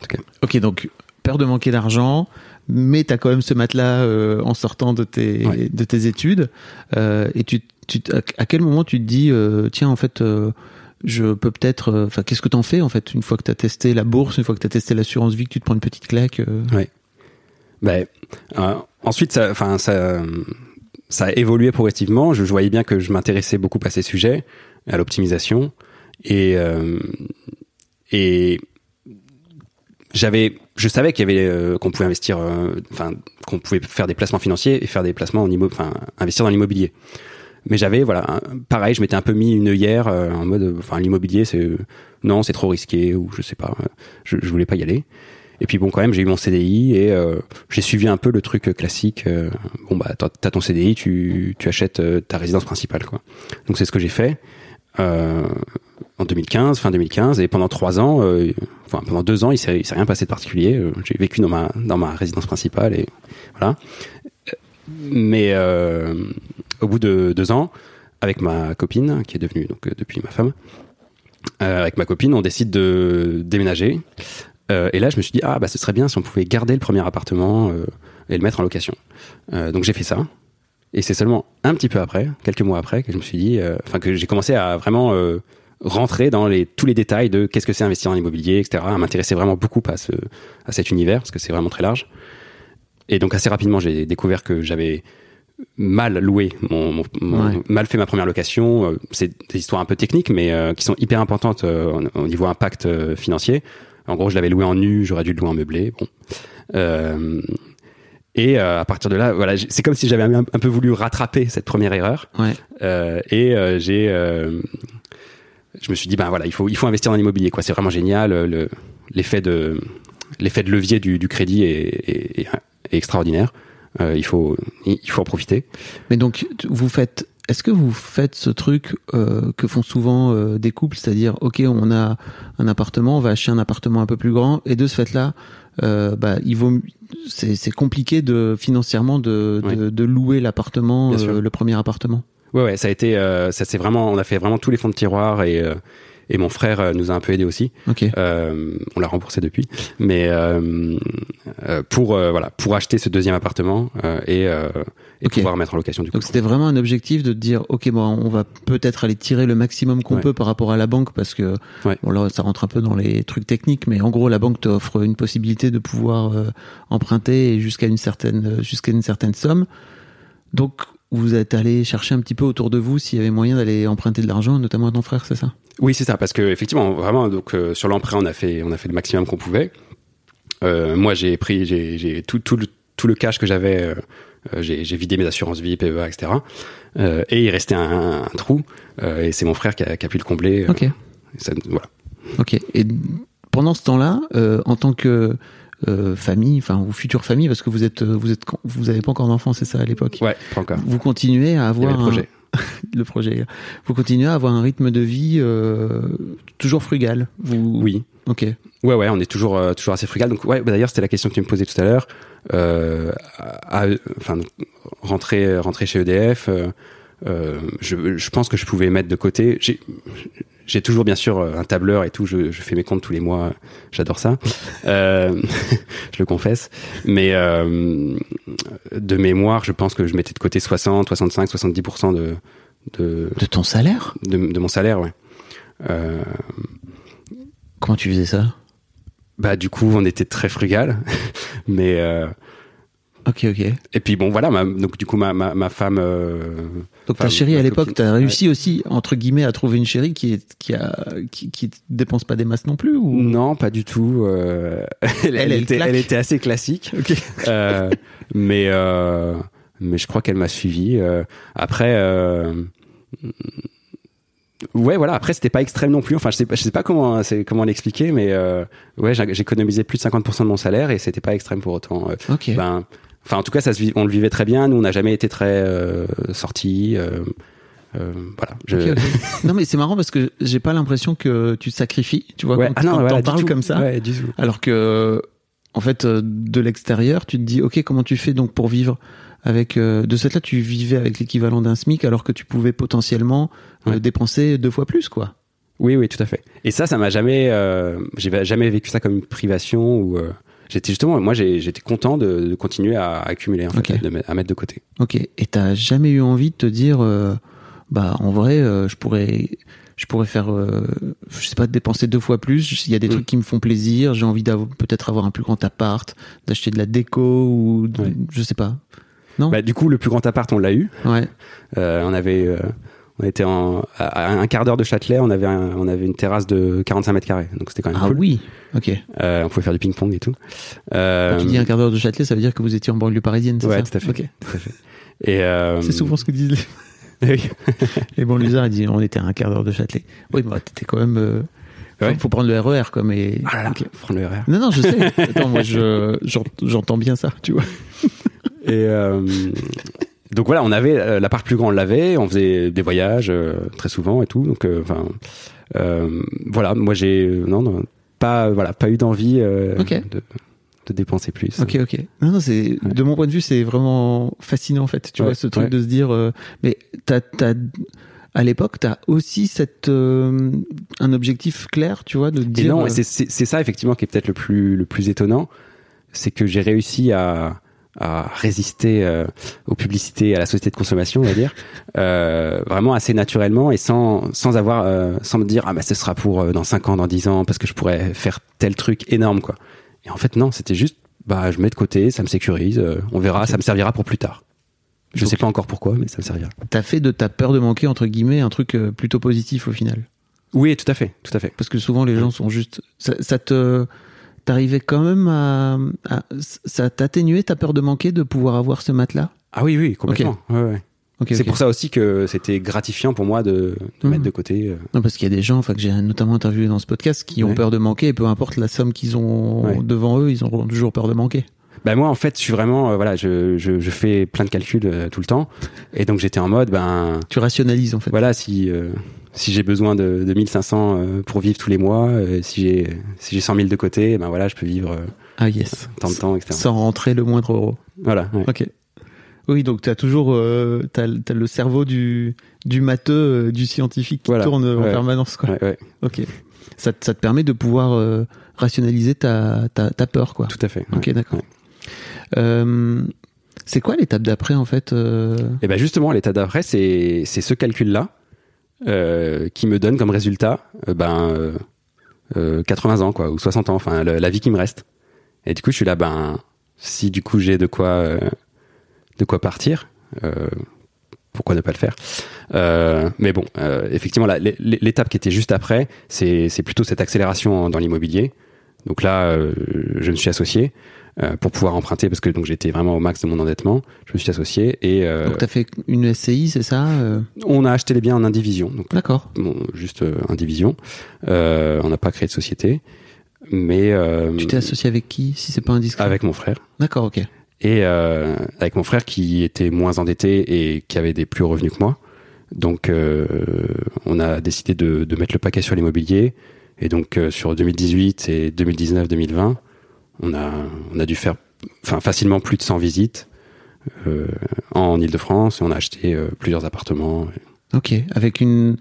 today. Ok, donc peur de manquer d'argent, mais t'as quand même ce matelas euh, en sortant de tes, Ouais. de tes études. Euh, et tu, tu, à quel moment tu te dis, euh, tiens, en fait, euh, je peux peut-être. euh, Enfin, qu'est-ce que t'en fais en fait une fois que t'as testé la bourse, une fois que t'as testé l'assurance vie, que tu te prends une petite claque euh, Ben, euh, ensuite, ça, enfin, ça, ça a évolué progressivement. Je, je voyais bien que je m'intéressais beaucoup à ces sujets, à l'optimisation, et euh, et j'avais, je savais qu'il y avait, euh, qu'on pouvait investir, euh, enfin, qu'on pouvait faire des placements financiers et faire des placements en immo, enfin, investir dans l'immobilier. Mais j'avais, voilà, pareil, je m'étais un peu mis une œillère euh, en mode, enfin, l'immobilier, c'est euh, non, c'est trop risqué ou je sais pas, je, je voulais pas y aller. Et puis bon, quand même, j'ai eu mon CDI et euh, j'ai suivi un peu le truc classique. euh, bon bah, t'as ton CDI, tu, tu achètes ta résidence principale, quoi. Donc c'est ce que j'ai fait en 2015, fin 2015, et pendant trois ans, euh, enfin pendant deux ans, il s'est rien passé de particulier. Euh, J'ai vécu dans ma dans ma résidence principale et voilà. Mais euh, au bout de deux ans, avec ma copine, qui est devenue donc depuis ma femme, avec ma copine, on décide de déménager. Et là, je me suis dit, ah, bah, ce serait bien si on pouvait garder le premier appartement et le mettre en location. Donc, j'ai fait ça. Et c'est seulement un petit peu après, quelques mois après, que je me suis dit, enfin, que j'ai commencé à vraiment rentrer dans les, tous les détails de qu'est-ce que c'est investir en immobilier, etc., à m'intéresser vraiment beaucoup à, ce, à cet univers, parce que c'est vraiment très large. Et donc, assez rapidement, j'ai découvert que j'avais mal loué mon, mon- mon- Ouais. mal fait ma première location. Euh, C'est des histoires un peu techniques, mais euh, qui sont hyper importantes euh, au au niveau impact euh, financier. En gros, je l'avais loué en nu, j'aurais dû le louer en meublé. Bon. Et à partir de là, voilà, c'est comme si j'avais un, un peu voulu rattraper cette première erreur. Ouais. Et j'ai, je me suis dit, ben voilà, il faut, il faut investir dans l'immobilier, quoi. C'est vraiment génial. euh, Le, l'effet de, l'effet de levier du, du crédit est, est- est- est extraordinaire. Euh, il faut, il faut en profiter. Mais donc, vous faites. Est-ce que vous faites ce truc euh, que font souvent euh, des couples, c'est-à-dire, ok, on a un appartement, on va acheter un appartement un peu plus grand, et de ce fait-là, bah, il vaut, c'est c'est compliqué de financièrement de, Oui. de, louer l'appartement, le premier appartement. Ouais, ouais, ça a été, euh, ça c'est vraiment, on a fait vraiment tous les fonds de tiroir et euh, et mon frère euh, nous a un peu aidé aussi. Ok. Euh, on l'a remboursé depuis, mais euh, euh, pour euh, voilà, pour acheter ce deuxième appartement euh, et, euh, et pouvoir mettre en location du coup. Donc c'était vraiment un objectif de dire, ok, bon, on va peut-être aller tirer le maximum qu'on Ouais. peut par rapport à la banque, parce que Ouais. bon là, ça rentre un peu dans les trucs techniques, mais en gros, la banque t'offre une possibilité de pouvoir euh, emprunter jusqu'à une certaine jusqu'à une certaine somme. Donc vous êtes allé chercher un petit peu autour de vous s'il y avait moyen d'aller emprunter de l'argent, notamment à ton frère, c'est ça? Oui, c'est ça, parce que effectivement, vraiment, donc euh, sur l'emprunt, on a fait, on a fait le maximum qu'on pouvait. Euh, moi, j'ai pris, j'ai, tout, tout, le, tout le cash que j'avais, euh, j'ai, vidé mes assurances vie, PEA, etc. Et il restait un, un trou, et c'est mon frère qui a, qui a pu le combler. Ok. ça- voilà. Ok. Et pendant ce temps-là, en tant que euh, famille, enfin ou future famille, parce que vous êtes, vous êtes, vous avez pas encore d'enfants, c'est ça à l'époque? Ouais, pas encore. Vous continuez à avoir le un- projet. le projet. Vous continuez à avoir un rythme de vie euh, toujours frugal. Vous... Oui. Ok. Ouais, ouais, on est toujours, euh, toujours assez frugal. Donc, ouais, bah, d'ailleurs, c'était la question que tu me posais tout à l'heure. Euh, enfin, rentrer, rentrer chez EDF, euh, je, je pense que je pouvais mettre de côté. J'ai, j'ai toujours, bien sûr, un tableur et tout. Je, je fais mes comptes tous les mois. J'adore ça. Euh, je le confesse. Mais euh, de mémoire, je pense que je mettais de côté 60, 65, 70% de, de, De ton salaire de, de mon salaire, ouais. Euh, Comment tu faisais ça? bah du coup on était très frugal mais euh, Ok, ok. et puis bon voilà ma, donc du coup ma, ma, ma femme euh, Donc ta chérie à l'époque, t'as réussi aussi entre guillemets à trouver une chérie qui est qui a qui, qui dépense pas des masses non plus ou? Non pas du tout euh, elle, Elle, elle était, elle était assez classique. Euh, mais mais je crois qu'elle m'a suivi après ouais voilà après c'était pas extrême non plus enfin je sais pas je sais pas comment c'est comment l'expliquer mais ouais économisé plus de 50% de mon salaire et c'était pas extrême pour autant Ok. ben enfin en tout cas ça se vit- on le vivait très bien nous on n'a jamais été très euh, sortis euh, euh, voilà je non mais c'est marrant parce que j'ai pas l'impression que tu te sacrifies, tu vois, Ouais, quand, ah non, quand voilà, t'en parles tout. comme ça. Ouais. Alors que, en fait, euh, de l'extérieur, tu te dis, ok, comment tu fais donc pour vivre avec euh, de cette là, tu vivais avec l'équivalent d'un SMIC alors que tu pouvais potentiellement euh, dépenser deux fois plus, quoi. Oui, oui, tout à fait. Et ça, ça m'a jamais, euh, j'ai jamais vécu ça comme une privation ou. J'étais justement, moi, j'étais content de, de continuer à accumuler, en fait, Ok. de me- à mettre de côté. Ok. Et t'as jamais eu envie de te dire, euh, bah, en vrai, euh, je pourrais, je pourrais faire, euh, je sais pas, dépenser deux fois plus. Il y a des Mm. trucs qui me font plaisir. J'ai envie d'avoir peut-être avoir un plus grand appart, d'acheter de la déco ou, de- Ouais. je sais pas. Non? Bah, du coup, le plus grand appart, on l'a eu. Ouais. Euh, on avait, on était en, à, un quart d'heure de Châtelet, on avait, un- on avait une terrasse de 45 mètres carrés, donc c'était quand même Ah cool. oui. Ok. Euh, on pouvait faire du ping-pong et tout. Euh, Quand tu dis un quart d'heure de Châtelet, ça veut dire que vous étiez en banlieue parisienne, c'est ouais, ça tout à fait. Ok. tout à fait. Et euh, C'est souvent ce que disent les, oui. les banlieusards. Ils disent on était à un quart d'heure de Châtelet. Oui, bah t'étais quand même. Euh, faut- Ouais. Faut prendre le RER, quoi. Mais. Ah là là, Ok. prendre le RR. Non, non, je sais. Attends, moi, je j'en- j'entends bien ça, tu vois. Et euh, donc voilà, on avait euh, la part plus grande, on l'avait, on faisait des voyages euh, très souvent et tout. Donc euh, enfin euh, voilà, moi j'ai euh, non, non pas voilà pas eu d'envie euh, de, de dépenser plus. Ok, ok. Non, non, c'est de mon point de vue, c'est vraiment fascinant en fait. Tu Ouais, vois, ce truc ouais. de se dire, euh, mais t'as, t'as, à l'époque, t'as aussi cette euh, un objectif clair, tu vois, de te Et dire. non, euh, c'est c'est c'est ça effectivement qui est peut-être le plus le plus étonnant, c'est que j'ai réussi à à résister euh, aux publicités, à la société de consommation, on va dire, euh, vraiment assez naturellement et sans sans avoir euh, sans me dire ah bah ce sera pour dans 5 ans, dans 10 ans parce que je pourrais faire tel truc énorme quoi. Et en fait non, c'était juste bah je mets de côté, ça me sécurise, on verra, ça me servira pour plus tard. Je Donc- sais pas encore pourquoi, mais ça me servira. t'as fait de ta peur de manquer entre guillemets un truc plutôt positif au final? Oui, tout à fait, tout à fait. Parce que souvent les gens sont juste. Ça, ça te. T'arrivais quand même à, à- Ça t'atténuait ta peur de manquer de pouvoir avoir ce matelas? Ah oui, oui, complètement. Ouais, ouais. Ok, C'est pour ça aussi que c'était gratifiant pour moi de, de Mhm. mettre de côté. euh, Non, parce qu'il y a des gens, enfin que j'ai notamment interviewé dans ce podcast, qui ont Ouais. peur de manquer, et peu importe la somme qu'ils ont Ouais. devant eux, ils auront toujours peur de manquer. Ben moi en fait je suis vraiment euh, voilà je, je, je fais plein de calculs euh, tout le temps et donc j'étais en mode ben Tu rationalises en fait. voilà si euh, si j'ai besoin de, de 1500 euh, pour vivre tous les mois euh, si j'ai si j'ai 100 000 de côté ben voilà je peux vivre euh, Ah yes. tant de temps etc Sans rentrer le moindre euro. voilà ouais. Ok. Oui, donc tu as toujours euh, t'as le cerveau du du matheux, du scientifique qui Voilà. tourne en permanence. Quoi. Ouais, ouais, Ok. Ça, te- ça te permet de pouvoir euh, rationaliser ta, ta, ta peur, quoi. tout à fait Ok, d'accord. Euh, c'est quoi l'étape d'après en fait et ben justement l'état d'après c'est ce calcul là qui me donne comme résultat euh, ben euh, euh, 80 ans quoi ou 60 ans enfin la vie qui me reste. Et du coup je suis là ben si du coup j'ai de quoi euh, de quoi partir euh, pourquoi ne pas le faire? Euh, Mais bon, euh, effectivement, l'étape qui était juste après, c'est plutôt cette accélération dans l'immobilier. Donc là, euh, je me suis associé euh, pour pouvoir emprunter parce que donc j'étais vraiment au max de mon endettement. Je me suis associé et euh, Donc, t'as fait une SCI, c'est ça euh on a acheté les biens en indivision. D'accord. bon, juste euh, indivision. Euh, on n'a pas créé de société, mais euh, Tu t'es associé avec qui, si c'est pas indiscret? Avec mon frère. D'accord, ok. et euh, avec mon frère qui était moins endetté et qui avait des plus revenus que moi. Donc euh, on a décidé de, de mettre le paquet sur l'immobilier et donc euh, sur 2018 et 2019-2020, on a on a dû faire enfin facilement plus de 100 visites euh, en Île-de-France et on a acheté euh, plusieurs appartements. Ok, avec une.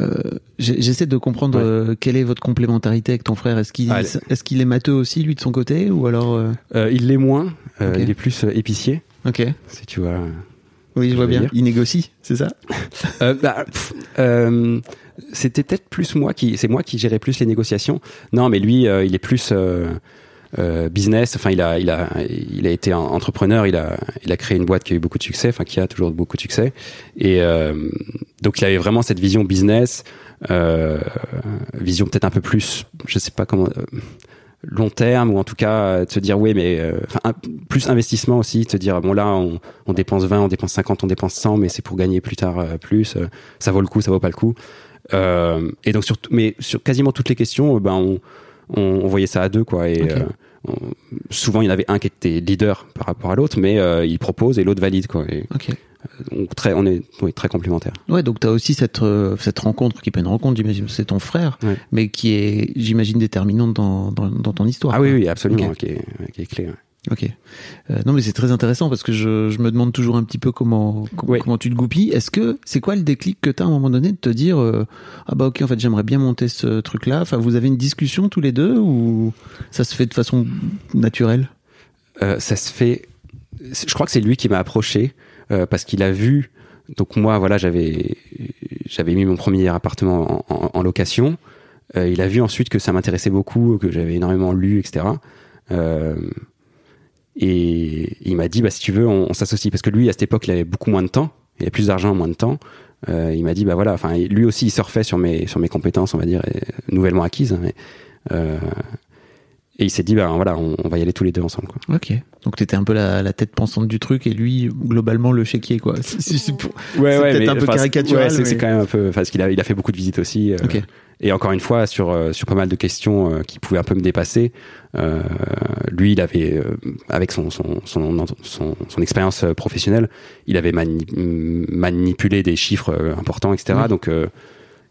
euh, J'essaie de comprendre Ouais. quelle est votre complémentarité avec ton frère. Est-ce qu'il Ah, est, qu'il est matheux aussi, lui, de son côté Ou alors. il l'est moins, il est plus épicier, Ok. si tu vois. Oui, je vois bien. dire. Il négocie, c'est ça? Euh, bah, euh, c'était peut-être plus moi qui, c'est moi qui gérais plus les négociations. Non, mais lui, euh, il est plus business. Enfin, il a, il a, il a été entrepreneur. Il a, il a créé une boîte qui a eu beaucoup de succès. Enfin, qui a toujours beaucoup de succès. Et euh, donc, il avait vraiment cette vision business, euh, vision peut-être un peu plus, je sais pas comment. euh, long terme ou en tout cas euh, de se dire oui mais euh, plus investissement aussi de se dire bon là on, on dépense 20 on dépense 50 on dépense 100 mais c'est pour gagner plus tard euh, plus euh, ça vaut le coup ça vaut pas le coup Euh, et donc sur tout- mais sur quasiment toutes les questions euh, ben on, on, on voyait ça à deux quoi et euh, on- souvent il y en avait un qui était leader par rapport à l'autre mais euh, il propose et l'autre valide quoi et Ok. on, très on est oui, très complémentaires Ouais, donc tu as aussi cette, euh, cette rencontre, qui est pas une rencontre, j'imagine, c'est ton frère, Ouais. mais qui est, j'imagine, déterminante dans, dans, dans ton histoire. ah oui quoi. oui absolument qui, est, qui est clé ouais. Ok. Euh, non, mais c'est très intéressant parce que je, je me demande toujours un petit peu comment com- comment tu te goupilles. Est-ce que c'est quoi le déclic que tu as à un moment donné de te dire euh, ah bah ok en fait j'aimerais bien monter ce truc-là. Enfin, vous avez une discussion tous les deux ou ça se fait de façon naturelle? Euh, ça se fait. Je crois que c'est lui qui m'a approché euh, parce qu'il a vu. Donc moi, voilà, j'avais j'avais mis mon premier appartement en, en- en location. Euh, il a vu ensuite que ça m'intéressait beaucoup, que j'avais énormément lu, etc. Euh, et il m'a dit, bah si tu veux, on, on s'associe parce que lui, à cette époque, il avait beaucoup moins de temps. Il avait plus d'argent, moins de temps. Euh, il m'a dit, bah voilà, enfin, lui aussi, il surfait sur mes sur mes compétences, on va dire, nouvellement acquises. hein, Mais, euh, et il s'est dit, bah voilà, on, on va y aller tous les deux ensemble. Quoi. Ok. Donc t'étais un peu la, la tête pensante du truc et lui globalement le chéquier quoi. Pour- Ouais, C'est ouais, peut-être mais, un peu caricatural, ouais, c'est quand même un peu parce qu'il a, il a fait beaucoup de visites aussi. euh, Ok. Et encore une fois, sur euh, sur pas mal de questions euh, qui pouvaient un peu me dépasser, euh, lui, il avait avec son son son son, son expérience professionnelle, il avait mani- manipulé des chiffres importants, etc. Donc,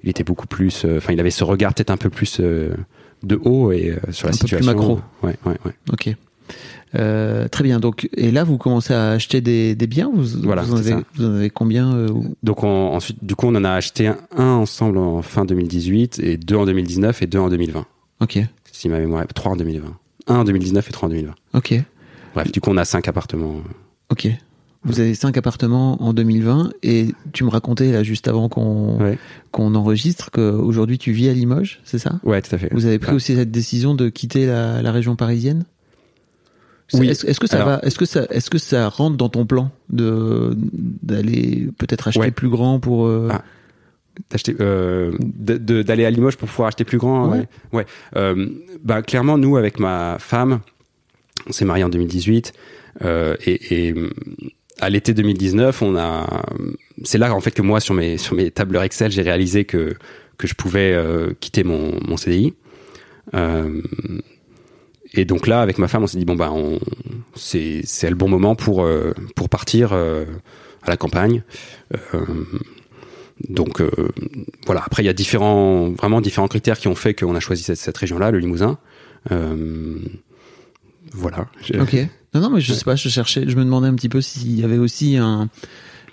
il était beaucoup plus. Enfin, il avait ce regard peut-être un peu plus de haut et sur la Un peu plus situation. macro. Ouais, ouais, ouais. Ok. Euh, très bien. Donc et là vous commencez à acheter des, des biens. Vous, Voilà, vous, en avez, ça. vous en avez combien euh, Donc on- ensuite, du coup, on en a acheté un, un ensemble en fin 2018 et deux en 2019 et deux en 2020. Ok. Si ma mémoire est trois en 2020. Un en 2019 et trois en 2020. Ok. Bref, du coup, on a cinq appartements. Ok. Vous avez cinq appartements en 2020 et tu me racontais là juste avant qu'on Ouais. qu'on enregistre qu'aujourd'hui tu vis à Limoges, c'est ça Ouais, tout à fait. Vous avez pris aussi cette décision de quitter la, la région parisienne Oui. Est-ce est-ce que ça Alors- va Est-ce que ça Est-ce que ça rentre dans ton plan de d'aller peut-être acheter Ouais. plus grand pour euh, Ah. d'acheter, euh, de- de- d'aller à Limoges pour pouvoir acheter plus grand. Ouais. Euh, bah, clairement, nous, avec ma femme, on s'est mariés en 2018 euh, et, et à l'été 2019, on a. C'est là en fait que moi, sur mes sur mes tableurs Excel, j'ai réalisé que que je pouvais euh, quitter mon mon CDI. Euh, et donc là, avec ma femme, on s'est dit bon bah, on, c'est c'est le bon moment pour euh, pour partir euh, à la campagne. Euh, donc voilà. Après, il y a différents vraiment différents critères qui ont fait qu'on a choisi cette, cette région-là, le Limousin. Voilà. Ok. Non, non, mais je sais pas. Je cherchais. Je me demandais un petit peu s'il y avait aussi un,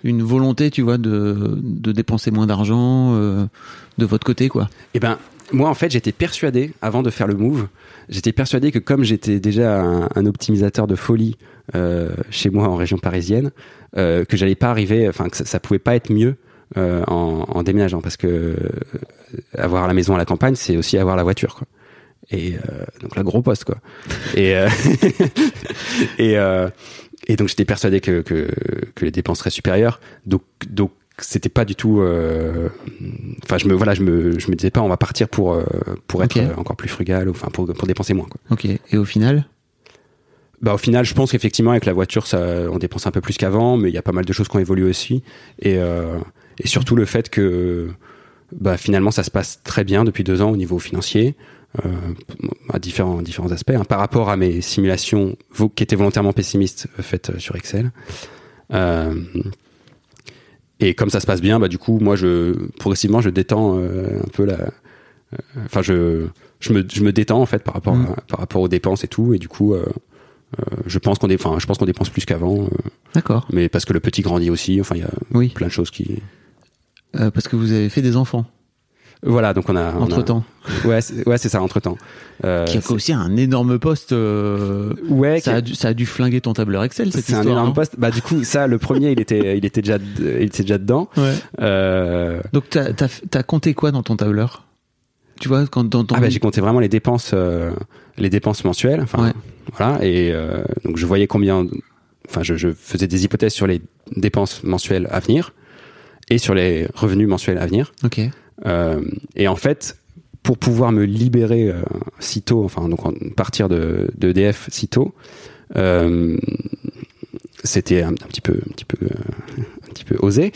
une volonté, tu vois, de, de dépenser moins d'argent de votre côté, quoi. Eh ben, moi, en fait, j'étais persuadé, avant de faire le move, j'étais persuadé que comme j'étais déjà un, optimisateur de folie euh, chez moi en région parisienne, euh, que j'allais pas arriver, enfin, que ça, pouvait pas être mieux euh, en, en déménageant, parce que euh, avoir la maison à la campagne, c'est aussi avoir la voiture, quoi. Et euh, donc, la gros poste, quoi. et euh, et, et donc j'étais persuadé que, que, que les dépenses seraient supérieures. Donc, donc c'était pas du tout. euh, Enfin, je me voilà, je me, je me disais pas, on va partir pour euh, pour être Ok. euh, encore plus frugal, enfin pour pour dépenser moins. Quoi. Ok. Et au final? Bah au final, je pense qu'effectivement avec la voiture, ça, on dépense un peu plus qu'avant, mais il y a pas mal de choses qui ont évolué aussi, et euh, et surtout le fait que bah finalement ça se passe très bien depuis deux ans au niveau financier. Euh, à différents différents aspects hein, par rapport à mes simulations qui étaient volontairement pessimistes faites sur Excel euh, et comme ça se passe bien bah du coup moi je progressivement je détends euh, un peu la euh, enfin je je me je me détends en fait par rapport Mm. à- par rapport aux dépenses et tout et du coup euh, euh, je pense qu'on enfin je pense qu'on dépense plus qu'avant euh, D'accord. mais parce que le petit grandit aussi enfin il y a Oui. plein de choses qui Euh, parce que vous avez fait des enfants voilà donc on a entre temps. ouais c'est, ouais c'est ça entre temps qui a aussi un énorme poste. euh, ouais ça, a dû, ça a dû flinguer ton tableur Excel cette c'est un énorme poste. Bah du coup, ça, le premier, il était, il était déjà, il était déjà dedans. Ouais. Euh, Donc t'as as, compté quoi dans ton tableur? Tu vois quand dans ton ah bah j'ai compté vraiment les dépenses, euh, les dépenses mensuelles. Enfin, Ouais. voilà. Et euh, donc je voyais combien. Enfin, je, je faisais des hypothèses sur les dépenses mensuelles à venir et sur les revenus mensuels à venir. Ok. Euh, et en fait, pour pouvoir me libérer euh, si tôt, enfin donc partir de, de EDF si tôt, euh, c'était un, petit peu, un petit peu, un petit peu osé,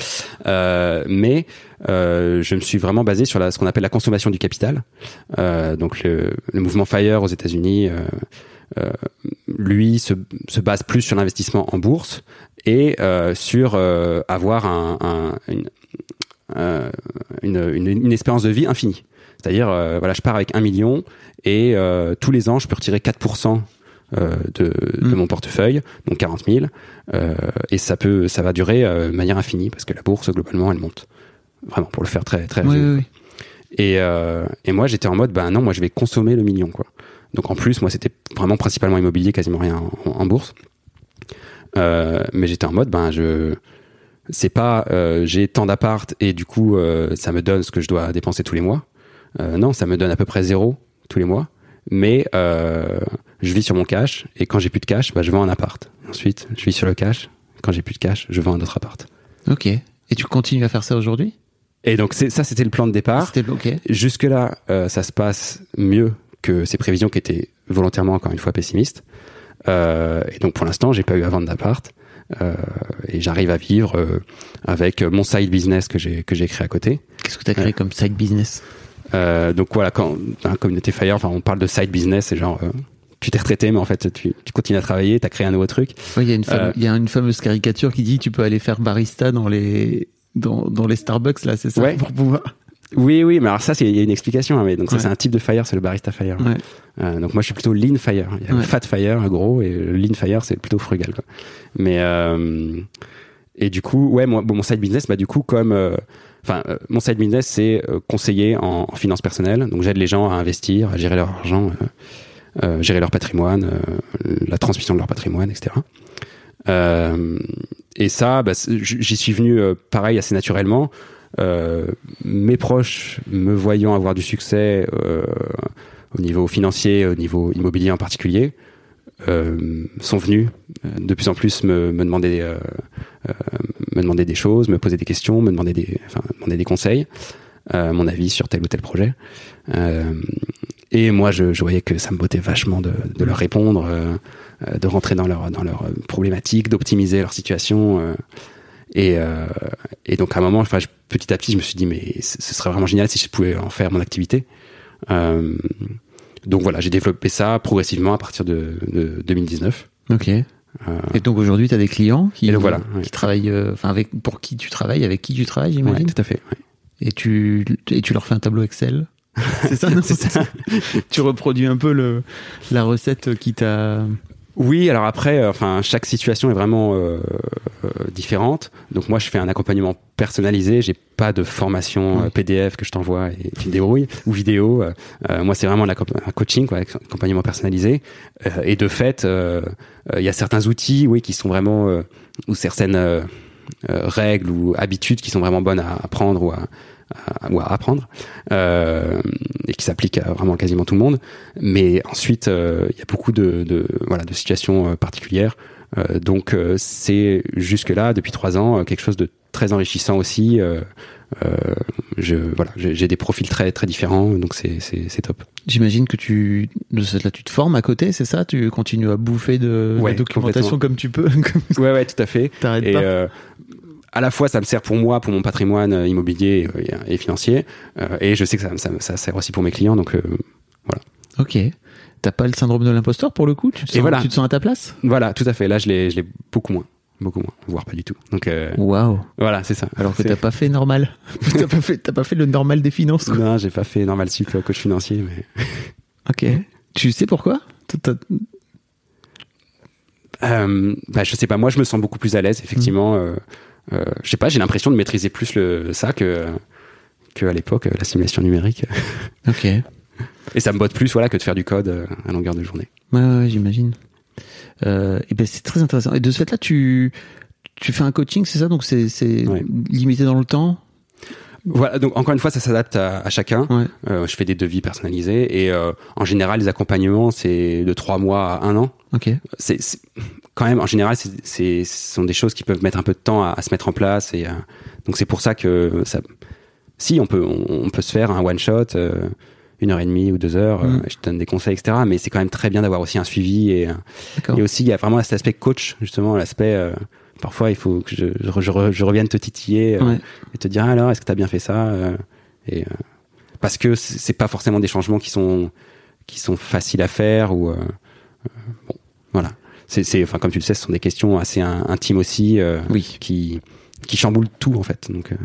mais euh, je me suis vraiment basé sur la, ce qu'on appelle la consommation du capital. Euh, donc le, le mouvement Fire aux États-Unis, euh, lui se, se base plus sur l'investissement en bourse et sur avoir un, un- une, une, une, une espérance de vie infinie. C'est-à-dire, euh, voilà, je pars avec un million et euh, tous les ans, je peux retirer 4% euh, de, de Mm. mon portefeuille, donc 40 000, euh, et ça peut, ça va durer euh, de manière infinie parce que la bourse globalement, elle monte. Vraiment, pour le faire très très Oui, résumé. oui, oui. Et, euh, et moi, j'étais en mode, ben non, moi, je vais consommer le million, quoi. Donc en plus, moi, c'était vraiment principalement immobilier, quasiment rien en, en bourse. Euh, mais j'étais en mode, ben je, c'est pas, euh, j'ai tant d'appart et du coup, euh, ça me donne ce que je dois dépenser tous les mois. Euh, non, ça me donne à peu près zéro tous les mois. Mais je vis sur mon cash et quand j'ai plus de cash, bah, je vends un appart. Ensuite, je vis sur le cash. Quand j'ai plus de cash, je vends un autre appart. Ok. Et tu continues à faire ça aujourd'hui? Et donc ça, c'était le plan de départ. C'était ok. Jusque là, ça se passe mieux que ces prévisions qui étaient volontairement encore une fois pessimistes. Et donc pour l'instant, j'ai pas eu à vendre d'appart. Euh, et j'arrive à vivre euh, avec mon side business que j'ai que j'ai créé à côté. Qu'est-ce que tu as créé comme side business? Euh, donc voilà, quand dans la communauté Fire, enfin on parle de side business, c'est genre tu t'es retraité, mais en fait tu, tu continues à travailler, t'as créé un nouveau truc. Ouais, Il y, a une fame- Euh, il y a une fameuse caricature qui dit tu peux aller faire barista dans les dans, dans les Starbucks là, c'est ça? Ouais. pour pouvoir. Oui, oui, mais alors ça c'est il y a une explication. hein, mais donc ça Ouais. c'est un type de Fire, c'est le barista Fire. Ouais. Euh, donc moi je suis plutôt lean fire. Il y a le Ouais. fat fire gros et le lean fire c'est plutôt frugal quoi. Mais euh, et du coup ouais moi, bon, mon side business bah du coup comme euh, enfin euh, mon side business c'est conseiller en, en finances personnelles. Donc j'aide les gens à investir, à gérer leur argent, gérer leur patrimoine, euh, la transmission de leur patrimoine, etc. Euh, et ça, bah, j'y suis venu euh, pareil assez naturellement. Euh, mes proches me voyant avoir du succès euh, au niveau financier, au niveau immobilier en particulier, euh, sont venus euh, de plus en plus me, me demander euh, me demander des choses, me poser des questions, me demander des enfin demander des conseils, mon avis sur tel ou tel projet. Et moi, je, je voyais que ça me bottait vachement de, de leur répondre, de rentrer dans leur dans leur problématique, d'optimiser leur situation. Euh, et, euh, et donc à un moment, enfin, je- petit à petit, je me suis dit mais ce serait vraiment génial si je pouvais en faire mon activité. Euh, donc voilà, j'ai développé ça progressivement à partir de, de 2019. Ok. Euh, Et donc aujourd'hui, tu as des clients qui, donc voilà, ouais. travaillent, enfin avec pour qui tu travailles, avec qui tu travailles, ouais, j'imagine. tout à fait. ouais. Et tu et tu leur fais un tableau Excel? C'est ça, non? Ça. Tu reproduis un peu le la recette qui t'a. Oui, alors après, euh, enfin, chaque situation est vraiment euh, euh, différente. Donc moi, je fais un accompagnement personnalisé. J'ai pas de formation euh. PDF que je t'envoie et tu te débrouilles ou vidéo. Euh, moi, c'est vraiment un coaching, quoi, accompagnement personnalisé. Euh, et de fait, il y a certains outils, oui, qui sont vraiment euh, ou certaines règles ou habitudes qui sont vraiment bonnes à apprendre ou à, à- ou à apprendre euh, et qui s'appliquent à vraiment quasiment tout le monde. Mais ensuite, euh, il y a beaucoup de, de voilà de situations euh, particulières donc c'est jusque-là, depuis trois ans, quelque chose de très enrichissant aussi. Euh, je, voilà, j'ai des profils très très différents, donc c'est top. J'imagine que tu, de fait-là, tu te formes à côté, c'est ça? Tu continues à bouffer de Ouais, la documentation comme tu peux Ouais, ouais, tout à fait. T'arrêtes Et pas euh, à la fois, ça me sert pour moi, pour mon patrimoine euh, immobilier euh, et, et financier, euh, et je sais que ça, ça, ça sert aussi pour mes clients. Donc euh, Ok. T'as pas le syndrome de l'imposteur pour le coup? Tu te, Et sens, voilà. tu te sens à ta place? Voilà, tout à fait. Là, je l'ai, je l'ai beaucoup moins, beaucoup moins, voire pas du tout. Donc euh, Waouh voilà, c'est ça. Alors que t'as pas fait normal. t'as pas fait, t'as pas fait le normal des finances. quoi. Non, j'ai pas fait normal sup coach financier, mais Ok. Tu sais pourquoi? Euh, bah, je sais pas, moi je me sens beaucoup plus à l'aise, effectivement. Euh, euh, je sais pas, j'ai l'impression de maîtriser plus le, ça que, que à l'époque, euh, la simulation numérique. Ok. Et ça me botte plus voilà, que de faire du code euh, à longueur de journée. ouais, ouais, j'imagine. Euh, et ben c'est très intéressant. Et de ce fait-là, tu, tu fais un coaching, c'est ça? Donc c'est, c'est Ouais. limité dans le temps? Voilà, donc encore une fois, ça s'adapte à, à chacun. Ouais. Euh, je fais des devis personnalisés et euh, en général, les accompagnements, c'est de trois mois à un an. Ok. C'est- quand même, en général, c'est, ce sont des choses qui peuvent mettre un peu de temps à, à se mettre en place. Et euh, donc c'est pour ça que ça, si on peut, on, on peut se faire un one shot, euh, une heure et demie ou deux heures. Mm. euh, je te donne des conseils, etc. Mais c'est quand même très bien d'avoir aussi un suivi et, aussi il y a vraiment cet aspect coach, justement, l'aspect. parfois, il faut que je, je, je re- je revienne te titiller Ouais. et te dire ah, alors est-ce que tu as bien fait ça et parce que c'est pas forcément des changements qui sont qui sont faciles à faire ou euh, bon c'est enfin comme tu le sais ce sont des questions assez in- intimes aussi euh, Oui. qui qui chamboulent tout en fait. Donc euh,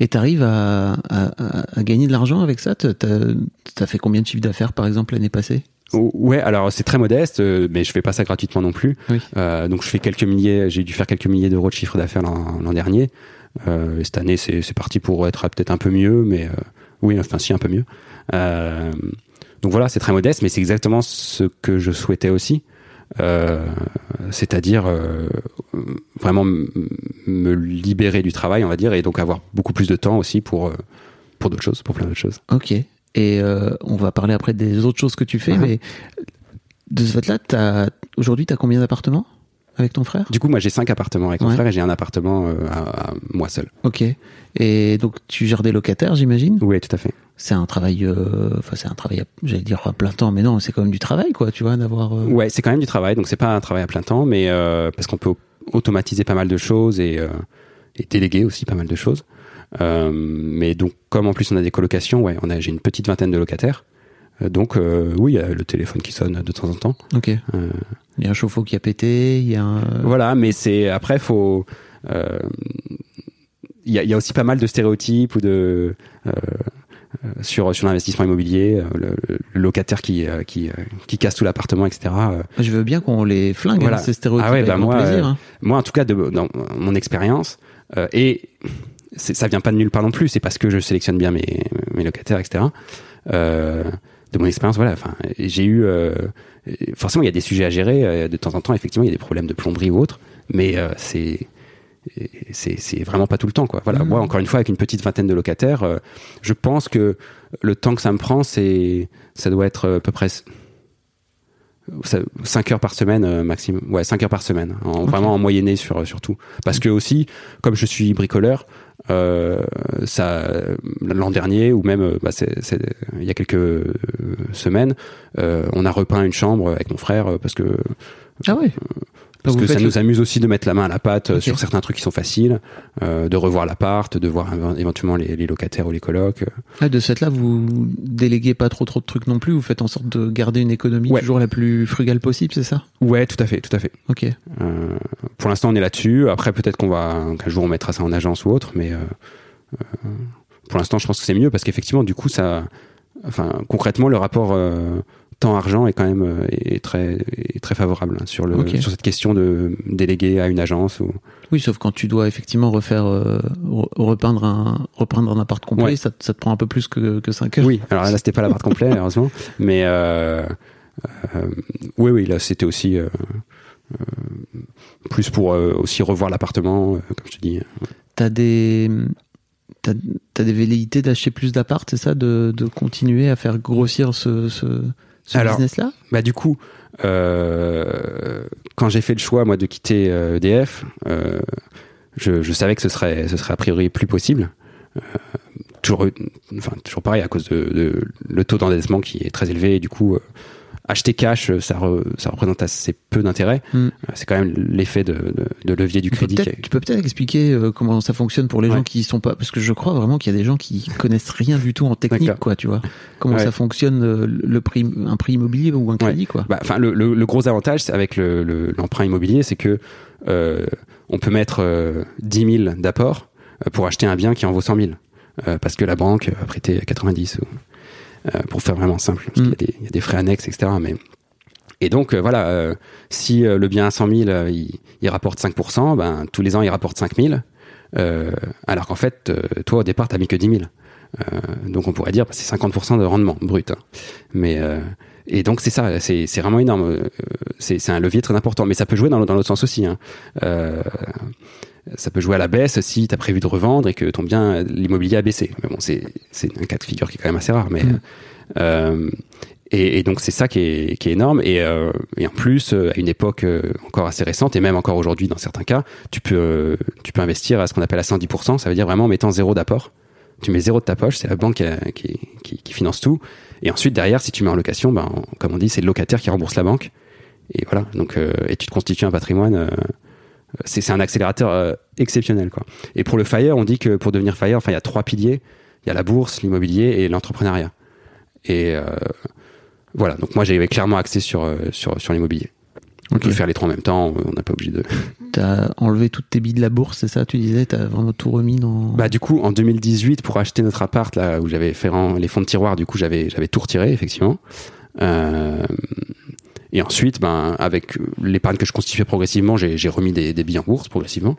Et t'arrives à, à, à- à gagner de l'argent avec ça? T'as, t'as fait combien de chiffres d'affaires par exemple l'année passée? Ouais alors c'est très modeste euh, mais je fais pas ça gratuitement non plus. Oui. Euh, donc je fais quelques milliers j'ai dû faire quelques milliers d'euros de chiffre d'affaires l'an dernier. Euh, et cette année c'est parti pour être peut-être un peu mieux mais euh, oui enfin si un peu mieux. Donc voilà c'est très modeste mais c'est exactement ce que je souhaitais aussi c'est-à-dire euh, vraiment me libérer du travail on va dire et donc avoir beaucoup plus de temps aussi pour euh, pour d'autres choses pour plein d'autres choses Ok. Et euh, on va parler après des autres choses que tu fais, Mhm. mais de ce fait-là, aujourd'hui, t'as combien d'appartements? Avec ton frère? Du coup moi j'ai cinq appartements avec mon Ouais. frère et j'ai un appartement euh, à, à moi seul Ok. Et donc, tu gères des locataires, j'imagine? Oui tout à fait C'est un travail, euh, enfin, c'est un travail, j'allais dire à plein temps, mais non, c'est quand même du travail, quoi, tu vois, d'avoir. euh, Ouais, c'est quand même du travail, donc c'est pas un travail à plein temps, mais euh, parce qu'on peut au- automatiser pas mal de choses et, et déléguer aussi pas mal de choses. Mais donc, comme en plus on a des colocations, ouais, on a j'ai une petite vingtaine de locataires. Euh, donc euh, oui, il y a le téléphone qui sonne de temps en temps. Ok. Euh, Il y a un chauffe-eau qui a pété, il y a un. Voilà, mais c'est après faut. euh, Il y, a, il y a aussi pas mal de stéréotypes ou de euh, sur sur l'investissement immobilier, le, le locataire qui qui qui casse tout l'appartement, etc. euh, Je veux bien qu'on les flingue, Voilà. hein, ces stéréotypes. Ah ouais, bah moi, plaisir, hein. moi en tout cas de, dans mon expérience euh, et ça vient pas de nulle part non plus c'est parce que je sélectionne bien mes, mes locataires etc euh, de mon expérience voilà enfin j'ai eu euh, forcément il y a des sujets à gérer euh, de temps en temps effectivement il y a des problèmes de plomberie ou autre mais euh, c'est c'est c'est vraiment pas tout le temps quoi voilà Mhm. moi encore une fois avec une petite vingtaine de locataires euh, je pense que le temps que ça me prend c'est ça doit être à peu près 5 heures par semaine euh, maximum. Ouais 5 heures par semaine en, vraiment en moyenné sur sur tout. Parce que aussi comme je suis bricoleur euh, ça l'an dernier ou même euh, bah, il y a quelques semaines euh, on a repeint une chambre avec mon frère parce que Ah ouais. Parce que ça nous amuse aussi de mettre la main à la pâte euh, sur certains trucs qui sont faciles euh, de revoir l'appart de voir euh, éventuellement les, les locataires ou les colocs Ah, de ce fait-là, vous déléguez pas trop trop de trucs non plus. Vous faites en sorte de garder une économie Ouais. toujours la plus frugale possible, c'est ça? Ouais tout à fait tout à fait Ok. Euh, pour l'instant, on est là-dessus. Après, peut-être qu'on va qu'un jour on mettra ça en agence ou autre, mais euh, euh, pour l'instant, je pense que c'est mieux parce qu'effectivement, du coup, ça, enfin, concrètement, le rapport euh, temps-argent est quand même euh, est très est très favorable hein, sur le sur cette question de déléguer à une agence ou Oui, sauf quand tu dois effectivement refaire, euh, re- repeindre un, repeindre un appart complet, Ouais. ça, te- ça te prend un peu plus que, que 5 heures. oui. Alors là, c'était pas l'appart complet, heureusement, mais euh, euh, oui, oui, là, c'était aussi plus pour aussi revoir l'appartement, comme je te dis. T'as des, t'as, t'as des velléités d'acheter plus d'appart, c'est ça, de, de continuer à faire grossir ce, ce, ce Alors, business-là Bah du coup, euh, quand j'ai fait le choix moi de quitter euh, EDF, euh, je, je savais que ce serait, ce serait a priori plus possible. Euh, toujours, enfin toujours pareil à cause de, de le taux d'endettement qui est très élevé. Et du coup, euh, acheter cash, ça, re- ça représente assez peu d'intérêt. Hmm. Euh, C'est quand même l'effet de, de, de levier du crédit. tu peux peut-être expliquer euh, comment ça fonctionne pour les Ouais. gens qui sont pas parce que je crois vraiment qu'il y a des gens qui connaissent rien du tout en technique quoi tu vois comment Ouais. ça fonctionne euh, le prix un prix immobilier ou un crédit quoi Bah, Enfin, le, le, le gros avantage avec le- le- l'emprunt immobilier, c'est que euh, on peut mettre euh, 10 000 d'apport euh, pour acheter un bien qui en vaut 100 000. Euh, parce que la banque a prêté 90 ou, euh, pour faire vraiment simple, parce Mm. qu'il y a des- il y, a des frais annexes, etc. Mais et donc euh, voilà, euh, si euh, le bien à 100 000 euh, il, il rapporte 5%, ben tous les ans il rapporte 5 000, euh, alors qu'en fait euh, toi au départ t'as mis que 10 000. Euh, donc on pourrait dire bah, c'est 50% de rendement brut. hein. Mais euh, et donc c'est ça, c'est vraiment énorme. Euh, C'est un levier très important, mais ça peut jouer dans, dans l'autre sens aussi. Hein. Ça peut jouer à la baisse si tu as prévu de revendre et que ton bien, l'immobilier a baissé. Mais bon, c'est un cas de figure qui est quand même assez rare. Mais Mm. euh, et, et donc c'est ça qui est, qui est énorme. Et, euh, et en plus, euh, à une époque euh, encore assez récente et même encore aujourd'hui dans certains cas, tu peux euh, tu peux investir à ce qu'on appelle à 110%. Ça veut dire vraiment en mettant zéro d'apport. Tu mets zéro de ta poche, c'est la banque qui, a- qui, qui, qui finance tout. Et ensuite derrière, si tu mets en location, ben comme on dit, c'est le locataire qui rembourse la banque. Et voilà. Donc euh, et tu te constitues un patrimoine. Euh, c'est un accélérateur euh, exceptionnel quoi. Et pour le FIRE, on dit que pour devenir FIRE, enfin il y a trois piliers. Il y a la bourse, l'immobilier et l'entrepreneuriat. Et euh, voilà, donc moi j'ai clairement axé sur sur sur l'immobilier. On peut faire les trois en même temps, on n'a pas obligé de. t'as enlevé toutes tes billes de la bourse c'est ça tu disais? T'as vraiment tout remis dans Bah du coup en 2018 pour acheter notre appart là où j'avais fait les fonds de tiroir, du coup j'avais j'avais tout retiré effectivement. Euh, et ensuite, ben avec l'épargne que je constituais progressivement, j'ai remis des, des billes en bourse progressivement.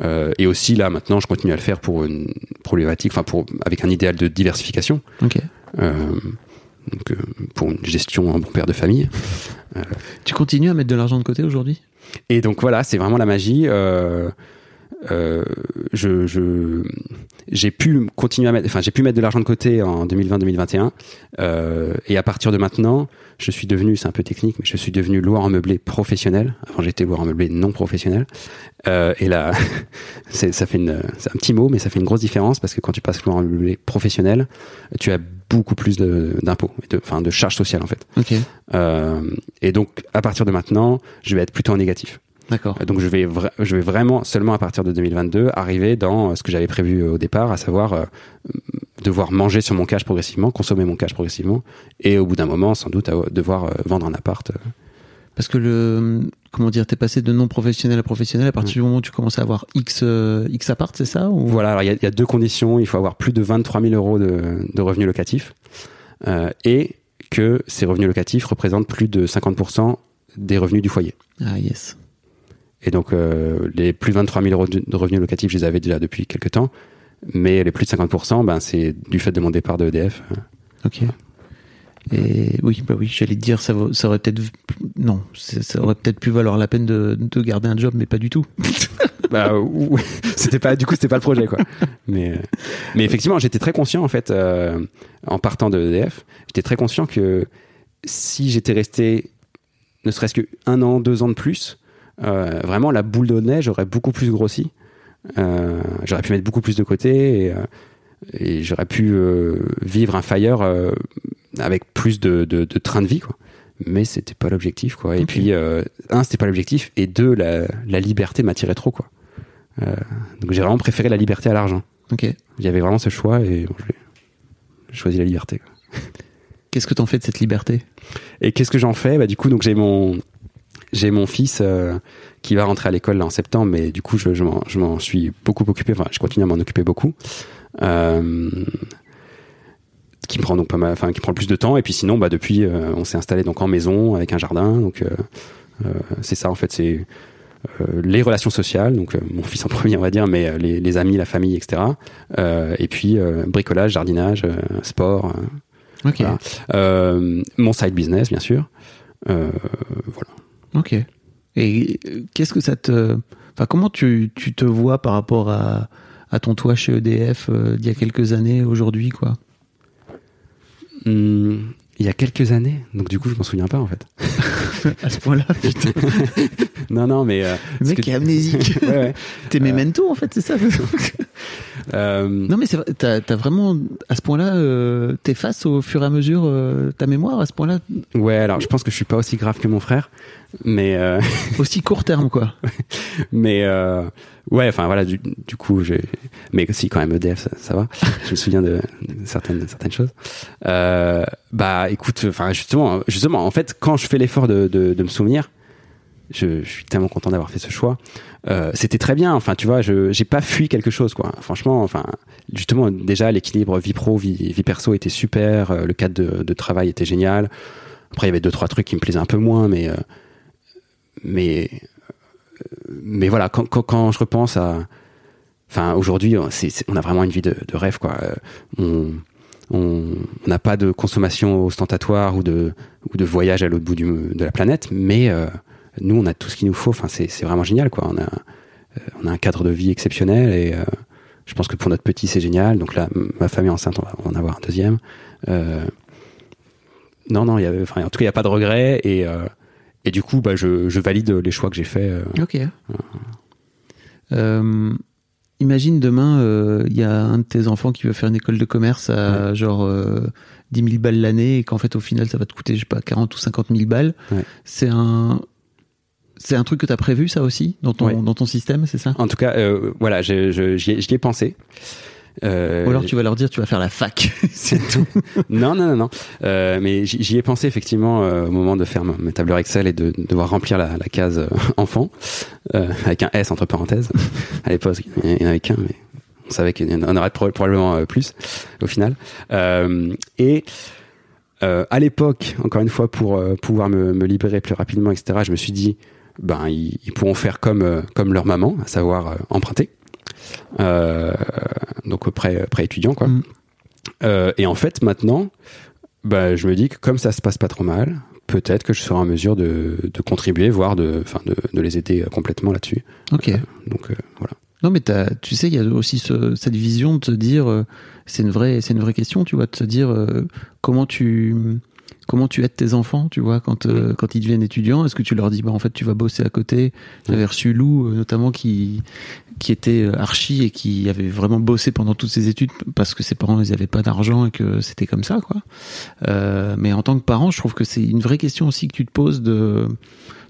Euh, et aussi là maintenant, je continue à le faire pour une problématique, enfin pour avec un idéal de diversification. ok Euh, donc, euh, pour une gestion en bon père de famille. tu continues à mettre de l'argent de côté aujourd'hui? Et donc voilà, c'est vraiment la magie. Euh, je, je, j'ai pu continuer à mettre, enfin j'ai pu mettre de l'argent de côté en 2020-2021. Euh, et à partir de maintenant, je suis devenu, c'est un peu technique, mais je suis devenu loueur en meublé professionnel. Avant j'étais loueur en meublé non professionnel. Euh, et là, c'est, ça fait une, c'est un petit mot, mais ça fait une grosse différence parce que quand tu passes loueur en meublé professionnel, tu as beaucoup plus de, d'impôts, de, enfin de charges sociales en fait. ok Euh, et donc à partir de maintenant, je vais être plutôt en négatif. D'accord Donc je vais, vra- je vais vraiment seulement à partir de 2022 arriver dans euh, ce que j'avais prévu au départ, à savoir euh, devoir manger sur mon cash progressivement, consommer mon cash progressivement, et au bout d'un moment, sans doute, à- devoir euh, vendre un appart. euh. parce que le comment dire t'es passé de non professionnel à professionnel à partir du moment où tu commences à avoir x euh, x appart c'est ça ou? Voilà, alors il y, a- il y a deux conditions. Il faut avoir plus de 23 000 euros de, de revenus locatifs euh, et que ces revenus locatifs représentent plus de 50% des revenus du foyer. ah yes Et donc, euh, les plus de 23 000 euros de revenus locatifs, je les avais déjà depuis quelques temps. Mais les plus de 50%, ben, c'est du fait de mon départ de EDF. Ok. Et oui, bah oui, j'allais te dire, ça, vaut- ça aurait peut-être, non, ça aurait peut-être pu valoir la peine de, de garder un job, mais pas du tout. bah, ou- c'était pas, du coup, c'était pas le projet, quoi. Mais, euh, mais effectivement, j'étais très conscient, en fait, euh, en partant de EDF, j'étais très conscient que si j'étais resté ne serait-ce que un an, deux ans de plus, euh, vraiment, la boule de neige aurait beaucoup plus grossi. Euh, j'aurais pu mettre beaucoup plus de côté et, euh, et j'aurais pu vivre un fire avec plus de, de, de train de vie, quoi. Mais c'était pas l'objectif, quoi. Et puis, un, c'était pas l'objectif, et deux, la, la liberté m'attirait trop, quoi. Donc j'ai vraiment préféré la liberté à l'argent. Ok. Il y avait vraiment ce choix et bon, j'ai j'ai choisi la liberté. quoi. Qu'est-ce que t'en fais de cette liberté? Et qu'est-ce que j'en fais? Bah du coup, donc j'ai mon j'ai mon fils euh, qui va rentrer à l'école là en septembre, mais du coup, je, je m'en suis beaucoup occupé. Enfin, je continue à m'en occuper beaucoup. Euh, qui me prend donc pas mal, enfin qui prend le plus de temps. Et puis sinon, bah depuis, euh, on s'est installé donc en maison avec un jardin. Donc c'est ça en fait, c'est les relations sociales. Donc mon fils en premier, on va dire, mais les, les amis, la famille, etc. Et puis bricolage, jardinage, sport. Ok. voilà. Euh, mon side business, bien sûr. Euh, voilà. Ok. Et euh, qu'est-ce que ça te, enfin, comment tu, te vois par rapport à, à ton toit chez EDF euh, d'il y a quelques années, aujourd'hui, quoi? Hum, il y a quelques années, donc du coup je m'en souviens pas en fait. à ce point-là, putain. non non mais euh, Le mec est amnésique. ouais, ouais. T'es memento en fait, c'est ça Euh, Non mais t'as as vraiment à ce point-là, euh, t'effaces au fur et à mesure euh, ta mémoire à ce point-là, ouais alors je pense que je suis pas aussi grave que mon frère, mais euh, aussi court terme quoi. mais euh, ouais enfin voilà du, du coup j'ai mais si quand même EDF ça, ça va. Je me souviens de, de certaines certaines choses. Euh, bah écoute enfin justement justement en fait quand je fais l'effort de, de, de me souvenir je, je suis tellement content d'avoir fait ce choix. Euh, c'était très bien. Enfin, tu vois, je j'ai pas fui quelque chose, quoi. Franchement, enfin, justement, déjà l'équilibre vie pro, vie, vie perso était super. euh, le cadre de, de travail était génial. Après, il y avait deux trois trucs qui me plaisaient un peu moins, mais euh, mais mais voilà, quand, je repense à, enfin, aujourd'hui, c'est- on a vraiment une vie de, rêve, quoi. Euh, On n'a pas de consommation ostentatoire ou de ou de voyage à l'autre bout de la planète, mais euh, nous, on a tout ce qu'il nous faut. Enfin, c'est vraiment génial, quoi. On a, euh, on a un cadre de vie exceptionnel et euh, je pense que pour notre petit, c'est génial. Donc là, ma famille est enceinte, on va en avoir un deuxième. Euh, non, non, en tout cas, il n'y a pas de regret et, euh, et du coup, bah, je, je valide les choix que j'ai faits. euh. Ok. Euh, imagine demain, euh, il y a un de tes enfants qui veut faire une école de commerce à genre euh, 10 000 balles l'année et qu'en fait au final ça va te coûter, je sais pas, 40 ou 50 000 balles. Ouais. C'est un, c'est un truc que tu as prévu ça aussi dans ton, Ouais. dans ton système, c'est ça? En tout cas, euh, voilà, ai, j'y ai pensé. Euh, Ou alors tu vas leur dire tu vas faire la fac, c'est tout. Non, non, non, non. Euh, mais j'y ai pensé effectivement euh, au moment de faire ma- mes tableurs Excel et de, de devoir remplir la, la case enfant avec un S entre parenthèses. à l'époque, il n'y en avait qu'un, mais on savait qu'il y en aurait pro- probablement plus au final. Et à l'époque, encore une fois, pour pouvoir me, me libérer plus rapidement, etc., je me suis dit, ben, ils, ils pourront faire comme comme leur maman, à savoir emprunter. Euh, donc prêt, prêt étudiant, quoi. Mm. Euh, et en fait, maintenant, bah, je me dis que comme ça se passe pas trop mal, peut-être que je serai en mesure de, de contribuer, voire de, enfin, de, de les aider euh, complètement là-dessus. Ok. Donc euh, voilà. Non, mais tu sais, il y a aussi ce- cette vision de te dire, euh, c'est une vraie, c'est une vraie question, tu vois, de te dire comment tu, comment tu aides tes enfants, tu vois, quand euh, quand ils deviennent étudiants. Est-ce que tu leur dis, bah en fait, tu vas bosser à côté? J'avais reçu Lou, euh, notamment, qui qui était euh, archi et qui avait vraiment bossé pendant toutes ses études parce que ses parents ils avaient pas d'argent et que c'était comme ça, quoi. Euh, mais en tant que parent, je trouve que c'est une vraie question aussi que tu te poses de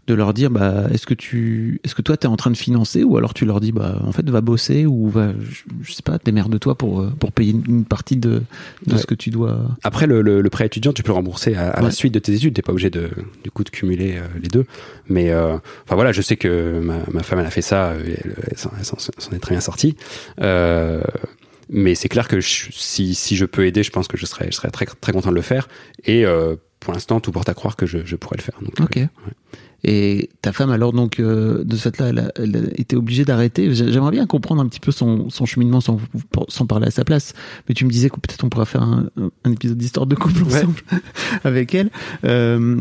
de leur dire bah est-ce que tu est-ce que toi tu es en train de financer ou alors tu leur dis bah en fait va bosser ou va je, je sais pas démerde-toi pour euh, pour payer une, partie de de Ouais. ce que tu dois Après, le, le, le prêt étudiant, tu peux le rembourser à, à Ouais. la suite de tes études. T'es pas obligé de, du coup, de cumuler euh, les deux. Mais, euh, enfin voilà, je sais que ma, ma femme, elle a fait ça. Elle, elle s'en elle s'en- s'en est très bien sortie. Euh, mais c'est clair que je- si, si je peux aider, je pense que je serais, je serais très, très content de le faire. Et euh, pour l'instant, tout porte à croire que je, je pourrais le faire. Donc, ok euh, et ta femme alors donc euh, de ce fait là elle a, elle a été obligée d'arrêter J'ai- j'aimerais bien comprendre un petit peu son, son cheminement sans, sans parler à sa place mais tu me disais que peut-être on pourra faire un, un épisode d'histoire de couple Ouais. ensemble avec elle euh,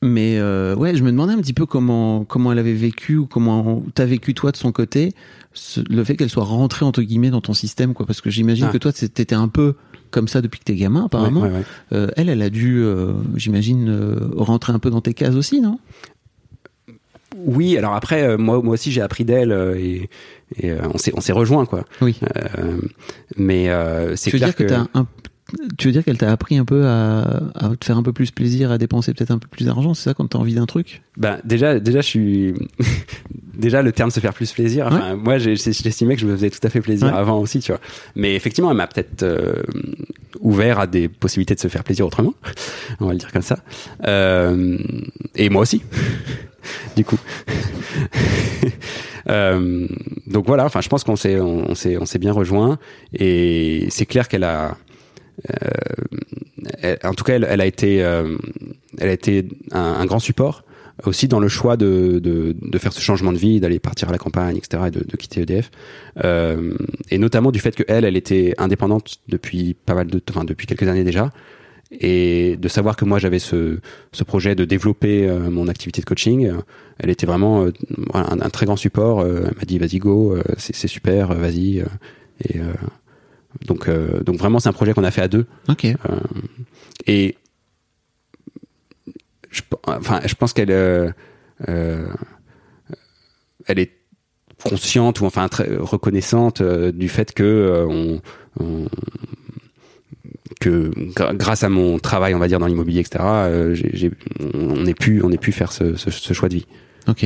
mais euh, ouais, je me demandais un petit peu comment comment elle avait vécu ou comment t'as vécu toi de son côté ce- le fait qu'elle soit rentrée entre guillemets dans ton système quoi parce que j'imagine Ah. que toi t'étais un peu comme ça depuis que t'es gamin apparemment. ouais, ouais, ouais. Euh, elle, elle a dû, euh, j'imagine, euh, rentrer un peu dans tes cases aussi, non? Oui, alors après, moi, moi aussi, j'ai appris d'elle et, et on s'est, on s'est rejoint quoi. Oui. Mais c'est clair dire que, que, t'as un tu veux dire qu'elle t'a appris un peu à, à te faire un peu plus plaisir, à dépenser peut-être un peu plus d'argent, c'est ça quand t'as envie d'un truc? Ben, déjà, déjà, je suis déjà le terme se faire plus plaisir. Enfin, moi, j'estimais que je me faisais tout à fait plaisir Ouais. avant aussi, tu vois. Mais effectivement, elle m'a peut-être euh, ouvert à des possibilités de se faire plaisir autrement. On va le dire comme ça. Euh, et moi aussi, du coup. Euh, donc voilà. Enfin, je pense qu'on s'est, on s'est, on s'est bien rejoint. Et c'est clair qu'elle a. euh, elle- en tout cas, elle, elle a été, euh, elle a été un, un grand support aussi dans le choix de, de, de faire ce changement de vie, d'aller partir à la campagne, etc., et de, de quitter EDF, euh, et notamment du fait que elle, elle était indépendante depuis pas mal de, enfin depuis quelques années déjà, et de savoir que moi j'avais ce, ce projet de développer euh, mon activité de coaching, elle était vraiment euh, un, un très grand support. euh, elle m'a dit vas-y go, c'est super, vas-y, et donc euh, donc vraiment c'est un projet qu'on a fait à deux. Ok. Et je, enfin, je pense qu'elle, euh, euh, elle est consciente ou enfin très reconnaissante euh, du fait que euh, on, on- que grâce à mon travail, on va dire dans l'immobilier, etc. euh, j'ai- j'ai- on ait pu, on ait pu faire ce, ce, ce choix de vie. Ok.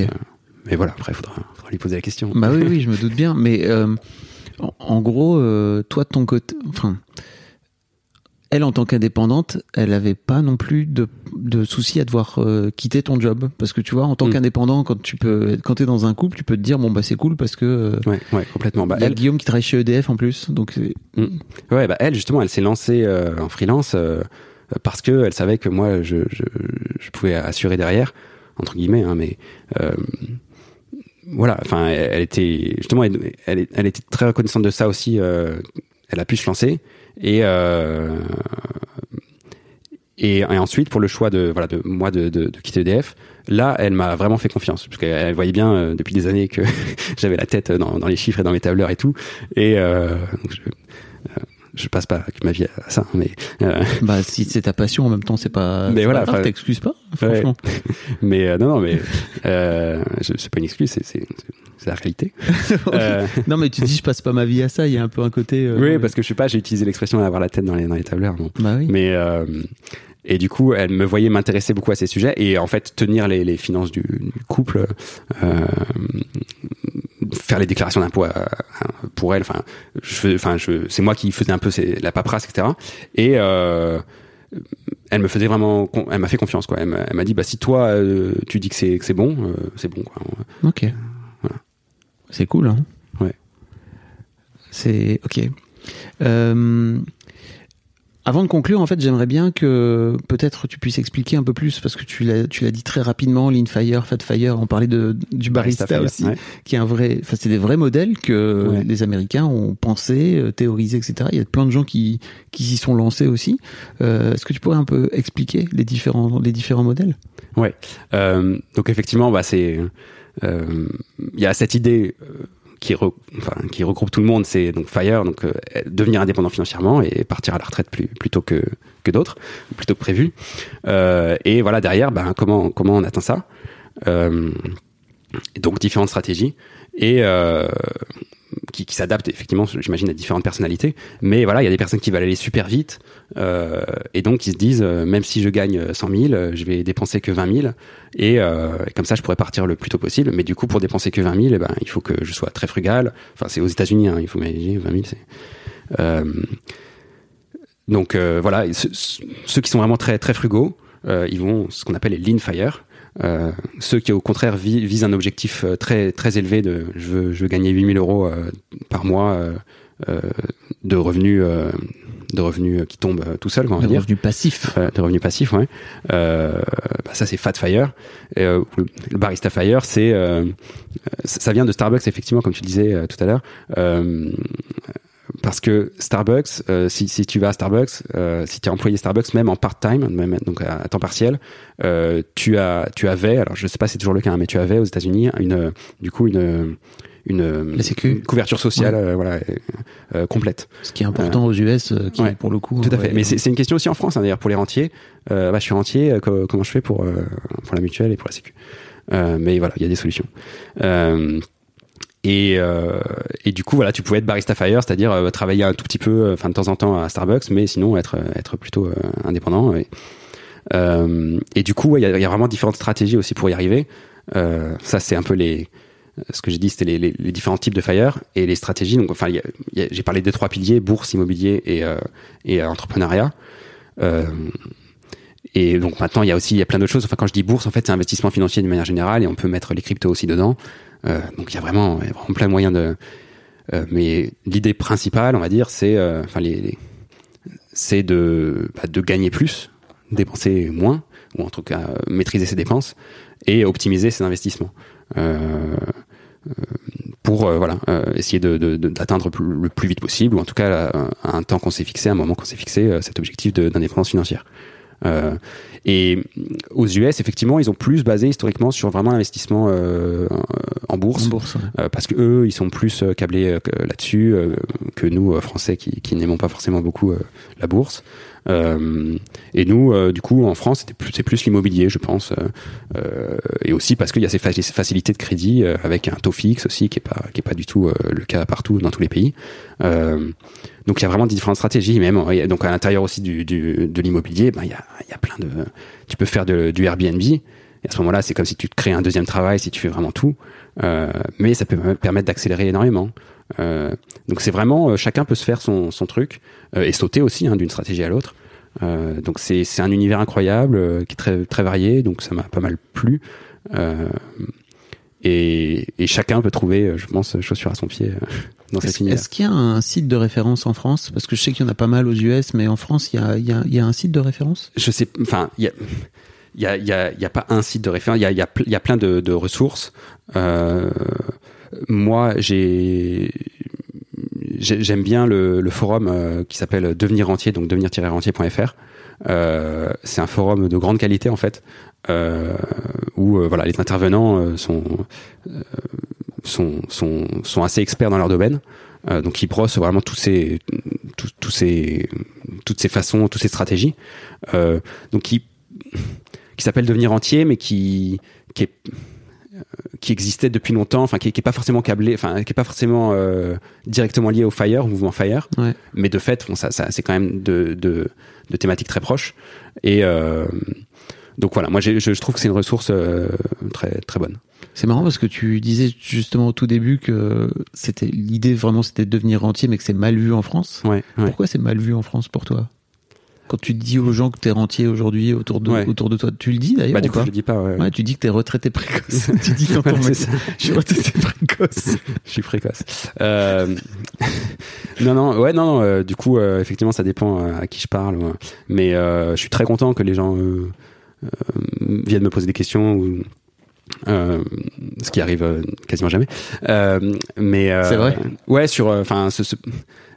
Mais voilà, après, faudra, faudra lui poser la question. Bah oui, oui, je me doute bien. Mais euh, en, en gros, euh, toi de ton côté, enfin, elle en tant qu'indépendante, elle avait pas non plus de, de souci à devoir euh, quitter ton job, parce que tu vois, en tant Mm. qu'indépendant, quand tu peux, quand t'es dans un couple, tu peux te dire bon bah c'est cool parce que euh, Ouais, ouais, complètement. Bah, il y a elle, Guillaume qui travaille chez EDF en plus, donc c'est- Ouais, bah elle justement, elle s'est lancée en freelance parce que elle savait que moi, je, je, je pouvais assurer derrière, entre guillemets, hein, mais euh, voilà. Enfin, elle, était justement, très reconnaissante de ça aussi. euh, elle a pu se lancer et euh, et, ensuite pour le choix de voilà de moi de, de, quitter EDF. Là, elle m'a vraiment fait confiance parce qu'elle elle voyait bien euh, depuis des années que j'avais la tête dans, les chiffres et dans mes tableurs et tout. Je passe pas ma vie à ça, mais euh, bah si c'est ta passion en même temps, c'est pas. Mais voilà, pas t'excuses pas, franchement. mais euh, non non mais euh, c'est pas une excuse, c'est la réalité. Euh, Non mais tu dis je passe pas ma vie à ça, il y a un peu un côté. oui, parce que je sais pas, j'ai utilisé l'expression avoir la tête dans les dans les tableurs. Bon. Bah oui. Mais et du coup, elle me voyait m'intéresser beaucoup à ces sujets et en fait tenir les, les finances du, du couple, euh, faire les déclarations d'impôts à- pour elle. Enfin, je, enfin, je, c'est moi qui faisais un peu la paperasse, etc. Et euh, elle me faisait vraiment, elle m'a fait confiance quoi. Elle m'a elle m'a dit bah si toi euh, tu dis que c'est que c'est bon, euh, c'est bon quoi. Ok. Voilà. C'est cool, hein Ouais. C'est ok. Avant de conclure, en fait, j'aimerais bien que peut-être tu puisses expliquer un peu plus parce que tu l'as tu l'as dit très rapidement, Lean Fire, Fat Fire. On parlait de du barista, Fire, aussi, ouais. qui est un vrai. Enfin, c'est des vrais modèles que Ouais. les Américains ont pensé, euh, théorisé, etc. Il y a plein de gens qui qui s'y sont lancés aussi. Euh, Est-ce que tu pourrais un peu expliquer les différents les différents modèles? Ouais. Euh, donc effectivement, bah c'est euh, il y a cette idée euh, qui, regroupe tout le monde, c'est donc Fire, donc euh, devenir indépendant financièrement et partir à la retraite plus, plutôt que que d'autres, plutôt que prévu. Euh, et voilà derrière, ben comment comment on atteint ça? Euh, Donc différentes stratégies et euh, qui, qui s'adaptent effectivement, j'imagine, à différentes personnalités. Mais voilà, il y a des personnes qui veulent aller super vite euh, et donc qui se disent, euh, même si je gagne 100 000, euh, je vais dépenser que 20 000 et, comme ça, je pourrais partir le plus tôt possible. Mais du coup, pour dépenser que 20 000, eh ben, il faut que je sois très frugal. Enfin, c'est aux États-Unis, hein, il faut imaginer 20 000, c'est. Donc voilà, ce- ce- ceux qui sont vraiment très très frugaux, ils vont ce qu'on appelle les lean fire. Euh, ceux qui au contraire vi- visent un objectif euh, très très élevé de je veux, je veux gagner 8000 euros euh, par mois euh, de revenus de revenus qui tombent tout seul on va Le dire revenu passif. euh, de revenus passifs, ouais. Bah ça c'est Fat Fire. Et, le, le Barista Fire, c'est ça vient de Starbucks effectivement, comme tu disais tout à l'heure. Parce que Starbucks, euh, si, si tu vas à Starbucks, euh, si tu es employé Starbucks, même en part-time, même donc à, à temps partiel, euh, tu as tu avais, alors je sais pas si c'est toujours le cas, hein, mais tu avais aux États-Unis une du coup une une, La Sécu. une couverture sociale, voilà, complète. Ce qui est important aux US, qui Ouais. est pour le coup. Tout à ouais, fait. Mais c'est une question aussi en France, hein, d'ailleurs, pour les rentiers. Bah, je suis rentier, co- comment je fais pour, pour la mutuelle et pour la sécu? Mais voilà, il y a des solutions. Euh, et, euh, et du coup, voilà, tu pouvais être barista fire, c'est-à-dire euh, travailler un tout petit peu, euh, enfin de temps en temps à Starbucks, mais sinon être être plutôt euh, indépendant. Et, euh, et du coup, ouais, il y, a, il y a vraiment différentes stratégies aussi pour y arriver. Euh, ça, c'est un peu les ce que j'ai dit, c'était les, les, les différents types de fire et les stratégies. Donc, enfin, y y j'ai parlé des trois piliers bourse, immobilier et, euh, et euh, entrepreneuriat. Euh, et donc maintenant, il y a aussi il y a plein d'autres choses. Enfin, quand je dis bourse, en fait, c'est investissement financier de manière générale et on peut mettre les cryptos aussi dedans. Euh, donc il y a vraiment, plein de moyens de. euh, mais l'idée principale, on va dire, c'est, euh, enfin, de bah, de gagner plus, dépenser moins, ou en tout cas maîtriser ses dépenses et optimiser ses investissements. Pour voilà essayer de, de- de- d'atteindre le plus vite possible ou en tout cas un temps qu'on s'est fixé, un moment qu'on s'est fixé, cet objectif d'indépendance financière. Euh, et aux US, effectivement, ils ont plus basé historiquement sur vraiment l'investissement euh, en bourse, En bourse, ouais. euh, parce que eux, ils sont plus câblés là-dessus que nous, Français, qui, qui n'aimons pas forcément beaucoup la bourse. Euh, et nous, euh, du coup, en France, plus- c'est plus l'immobilier, je pense, euh, et aussi parce qu'il y a ces, fa- ces facilités de crédit avec un taux fixe aussi, qui est pas qui est pas du tout le cas partout dans tous les pays. Donc il y a vraiment différentes stratégies, même donc à l'intérieur aussi du, du- de l'immobilier, ben il y a, il y a plein de, tu peux faire du Airbnb. Et à ce moment-là, c'est comme si tu te crées un deuxième travail, si tu fais vraiment tout. Euh, mais ça peut me permettre d'accélérer énormément. Euh, donc c'est vraiment, euh, chacun peut se faire son, son truc euh, et sauter aussi hein, d'une stratégie à l'autre. Euh, donc c'est un univers incroyable qui est très très varié. Donc ça m'a pas mal plu. Et, et chacun peut trouver, je pense, chaussure à son pied euh, dans cet Est-ce est-ce qu'il y a un site de référence en France? Parce que je sais qu'il y en a pas mal aux US, mais en France, il y a, il y a- il y a un site de référence? Je sais, enfin, il y a, il a, il y a, il y a pas un site de référence. Il y a, il y a, ple- il y a plein de, de ressources. Euh, moi, j'ai, j'ai- j'aime bien le, le forum euh, qui s'appelle Devenir entier, donc devenir-entier.fr. Euh, c'est un forum de grande qualité en fait, euh, où euh, voilà les intervenants euh, sont, euh, sont sont sont assez experts dans leur domaine. Euh, donc ils brossent vraiment tous ces tous, tous ces toutes ces façons, toutes ces stratégies. Euh, donc qui qui s'appelle devenir entier, mais qui qui est qui existait depuis longtemps, enfin qui, qui est pas forcément câblé, enfin qui est pas forcément euh, directement lié au Fire, au mouvement Fire, Ouais. mais de fait, bon, ça, ça c'est quand même de, de, de thématiques très proches. Et euh, donc voilà, moi je, je trouve que c'est une ressource euh, très très bonne. C'est marrant parce que tu disais justement au tout début que c'était l'idée vraiment c'était de devenir entier, mais que c'est mal vu en France. Ouais, ouais. Pourquoi c'est mal vu en France pour toi? Quand tu dis aux gens que t'es rentier aujourd'hui autour de Ouais. autour de toi, tu le dis d'ailleurs Bah du coup, je le dis pas. Tu dis que t'es retraité précoce. tu dis c'est mail, ça. je suis retraité précoce. je suis précoce. Euh, non, non, ouais, non. non, euh, du coup, effectivement, ça dépend à qui je parle. Mais je suis très content que les gens viennent me poser des questions. Ou, euh, ce qui arrive euh, quasiment jamais. Euh, mais euh, C'est vrai? Ouais, sur, enfin, ce, ce-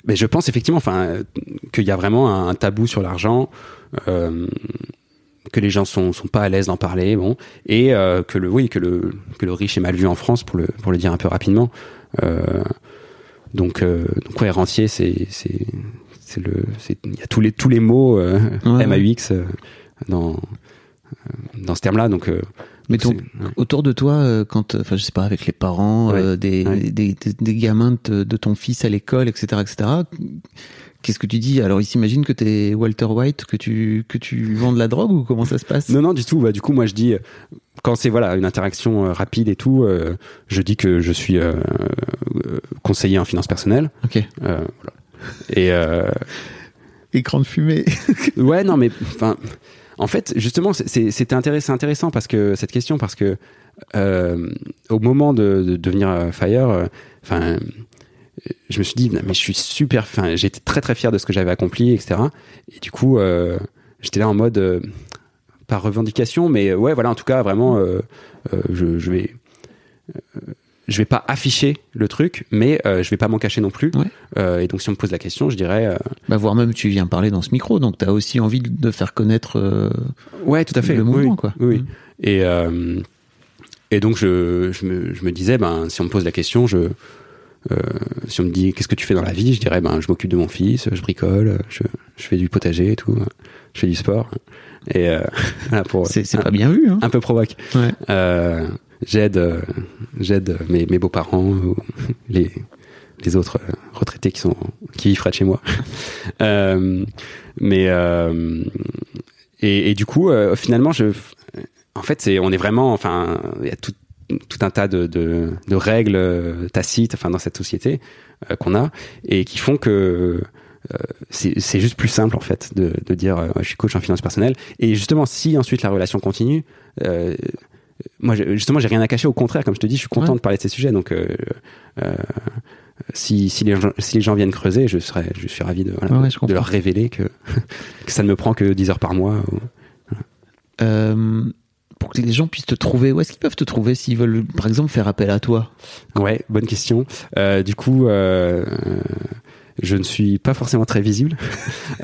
mais je pense effectivement, enfin, euh, qu'il y a vraiment un, tabou sur l'argent. Euh, que les gens sont sont pas à l'aise d'en parler bon et euh, que le oui que le que le riche est mal vu en France pour le pour le dire un peu rapidement euh, donc euh, donc ouais rentier c'est c'est c'est le il y a tous les tous les mots euh, Ouais, MAUX euh, dans euh, dans ce terme là donc euh, Mais donc ton- ouais. Autour de toi, euh, quand, enfin, je sais pas, avec les parents, Ouais, euh, des, ouais. des, des, des gamins de, de ton fils à l'école, etc., etc. Qu'est-ce que tu dis? Alors, ils s'imaginent que t'es Walter White, que tu que tu vends de la drogue ou comment ça se passe? Non, non, du tout. Bah, du coup, moi, je dis, quand c'est voilà une interaction rapide et tout, euh, je dis que je suis euh, conseiller en finances personnelles. Ok. Voilà. Et Écran de fumée. ouais, non, mais enfin, en fait, justement, c'est- intéressant, parce que cette question, parce que euh, au moment de, de devenir euh, Fire, euh, enfin. je me suis dit, mais je suis super, enfin, j'étais très très fier de ce que j'avais accompli, etc. Et du coup, j'étais là en mode, pas revendication, mais ouais, voilà, en tout cas, vraiment, je, vais, je vais pas afficher le truc, mais euh, je vais pas m'en cacher non plus. Ouais. Euh, et donc, si on me pose la question, je dirais, euh, Bah, voire même, tu viens parler dans ce micro, donc t'as aussi envie de faire connaître euh, ouais, tout à fait, le mouvement, oui, quoi. Oui, oui. Mm. Et, et donc, je, je, me, je me disais, ben, si on me pose la question, je, si on me dit qu'est-ce que tu fais dans la vie, je dirais, ben, je m'occupe de mon fils, je bricole, je, je fais du potager et tout, je fais du sport. Et C'est pas bien vu, hein un peu provoque. Ouais. Euh, j'aide, euh, j'aide mes, mes beaux-parents, ou les, les autres euh, retraités qui sont qui vivent près de chez moi. euh, mais euh, et, du coup, euh, finalement, je, en fait, c'est, on est vraiment, enfin, il y a tout, tout un tas de, de, règles euh, tacites, enfin, dans cette société euh, qu'on a et qui font que euh, c'est juste plus simple en fait de, de dire euh, je suis coach en finance personnelle et justement si ensuite la relation continue euh, moi justement j'ai rien à cacher au contraire comme je te dis je suis content Ouais. de parler de ces sujets donc euh, euh, si, si, les gens, si les gens viennent creuser je serais je suis ravi de, voilà, Ouais, je de comprends. leur révéler que, que ça ne me prend que 10 heures par mois ou- Euh, pour que les gens puissent te trouver, où est-ce qu'ils peuvent te trouver s'ils veulent, par exemple, faire appel à toi? Ouais, bonne question. Du coup, je ne suis pas forcément très visible,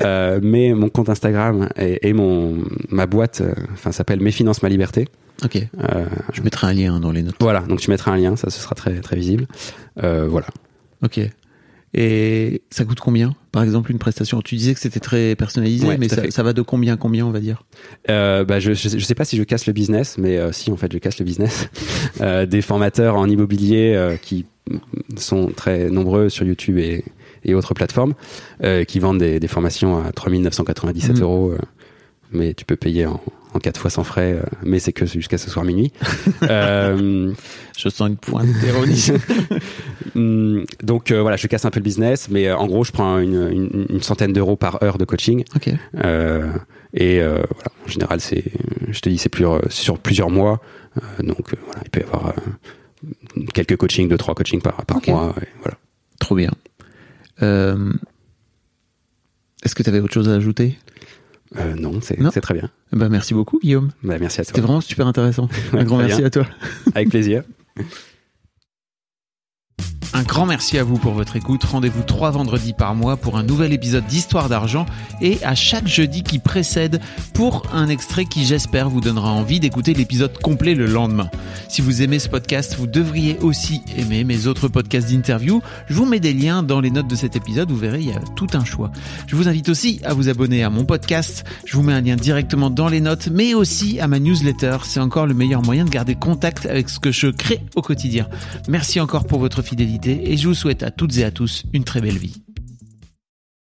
mais mon compte Instagram et, et mon ma boîte, enfin, s'appelle Mes finances ma liberté. Ok. Euh, Je mettrai un lien dans les notes. voilà, donc tu mettras un lien, ça ce sera très très visible. Euh, voilà. Ok. Et ça coûte combien Par exemple, une prestation? Tu disais que c'était très personnalisé, Ouais, mais ça, va de combien à combien, on va dire? Euh, bah, je, je, sais- pas si je casse le business, mais euh, si en fait je casse le business. Euh, des formateurs en immobilier qui sont très nombreux sur YouTube et, et autres plateformes, qui vendent des, des formations à 3997 Mhm. euros, mais tu peux payer en, en quatre fois sans frais, euh, mais c'est que jusqu'à ce soir minuit. euh, Je sens une pointe d'ironie. hum, donc euh, voilà, je casse un peu le business, mais euh, en gros, je prends une, une, une centaine d'euros par heure de coaching. et voilà, en général, c'est, je te dis, c'est plus, sur plusieurs mois. Donc voilà, il peut y avoir quelques coachings, deux, trois coachings par, mois. et voilà. Trop bien. Est-ce que tu avais autre chose à ajouter? Euh, non, c'est, très bien. Ben, Merci beaucoup, Guillaume. Bah, merci à C'était toi. vraiment super intéressant. Un grand merci à toi. Avec plaisir. Un grand merci à vous pour votre écoute. Rendez-vous trois vendredis par mois pour un nouvel épisode d'Histoire d'argent et à chaque jeudi qui précède pour un extrait qui j'espère vous donnera envie d'écouter l'épisode complet le lendemain. Si vous aimez ce podcast, vous devriez aussi aimer mes autres podcasts d'interview. Je vous mets des liens dans les notes de cet épisode, vous verrez, il y a tout un choix. Je vous invite aussi à vous abonner à mon podcast. Je vous mets un lien directement dans les notes, mais aussi à ma newsletter. C'est encore le meilleur moyen de garder contact avec ce que je crée au quotidien. Merci encore pour votre fidélité et je vous souhaite à toutes et à tous une très belle vie.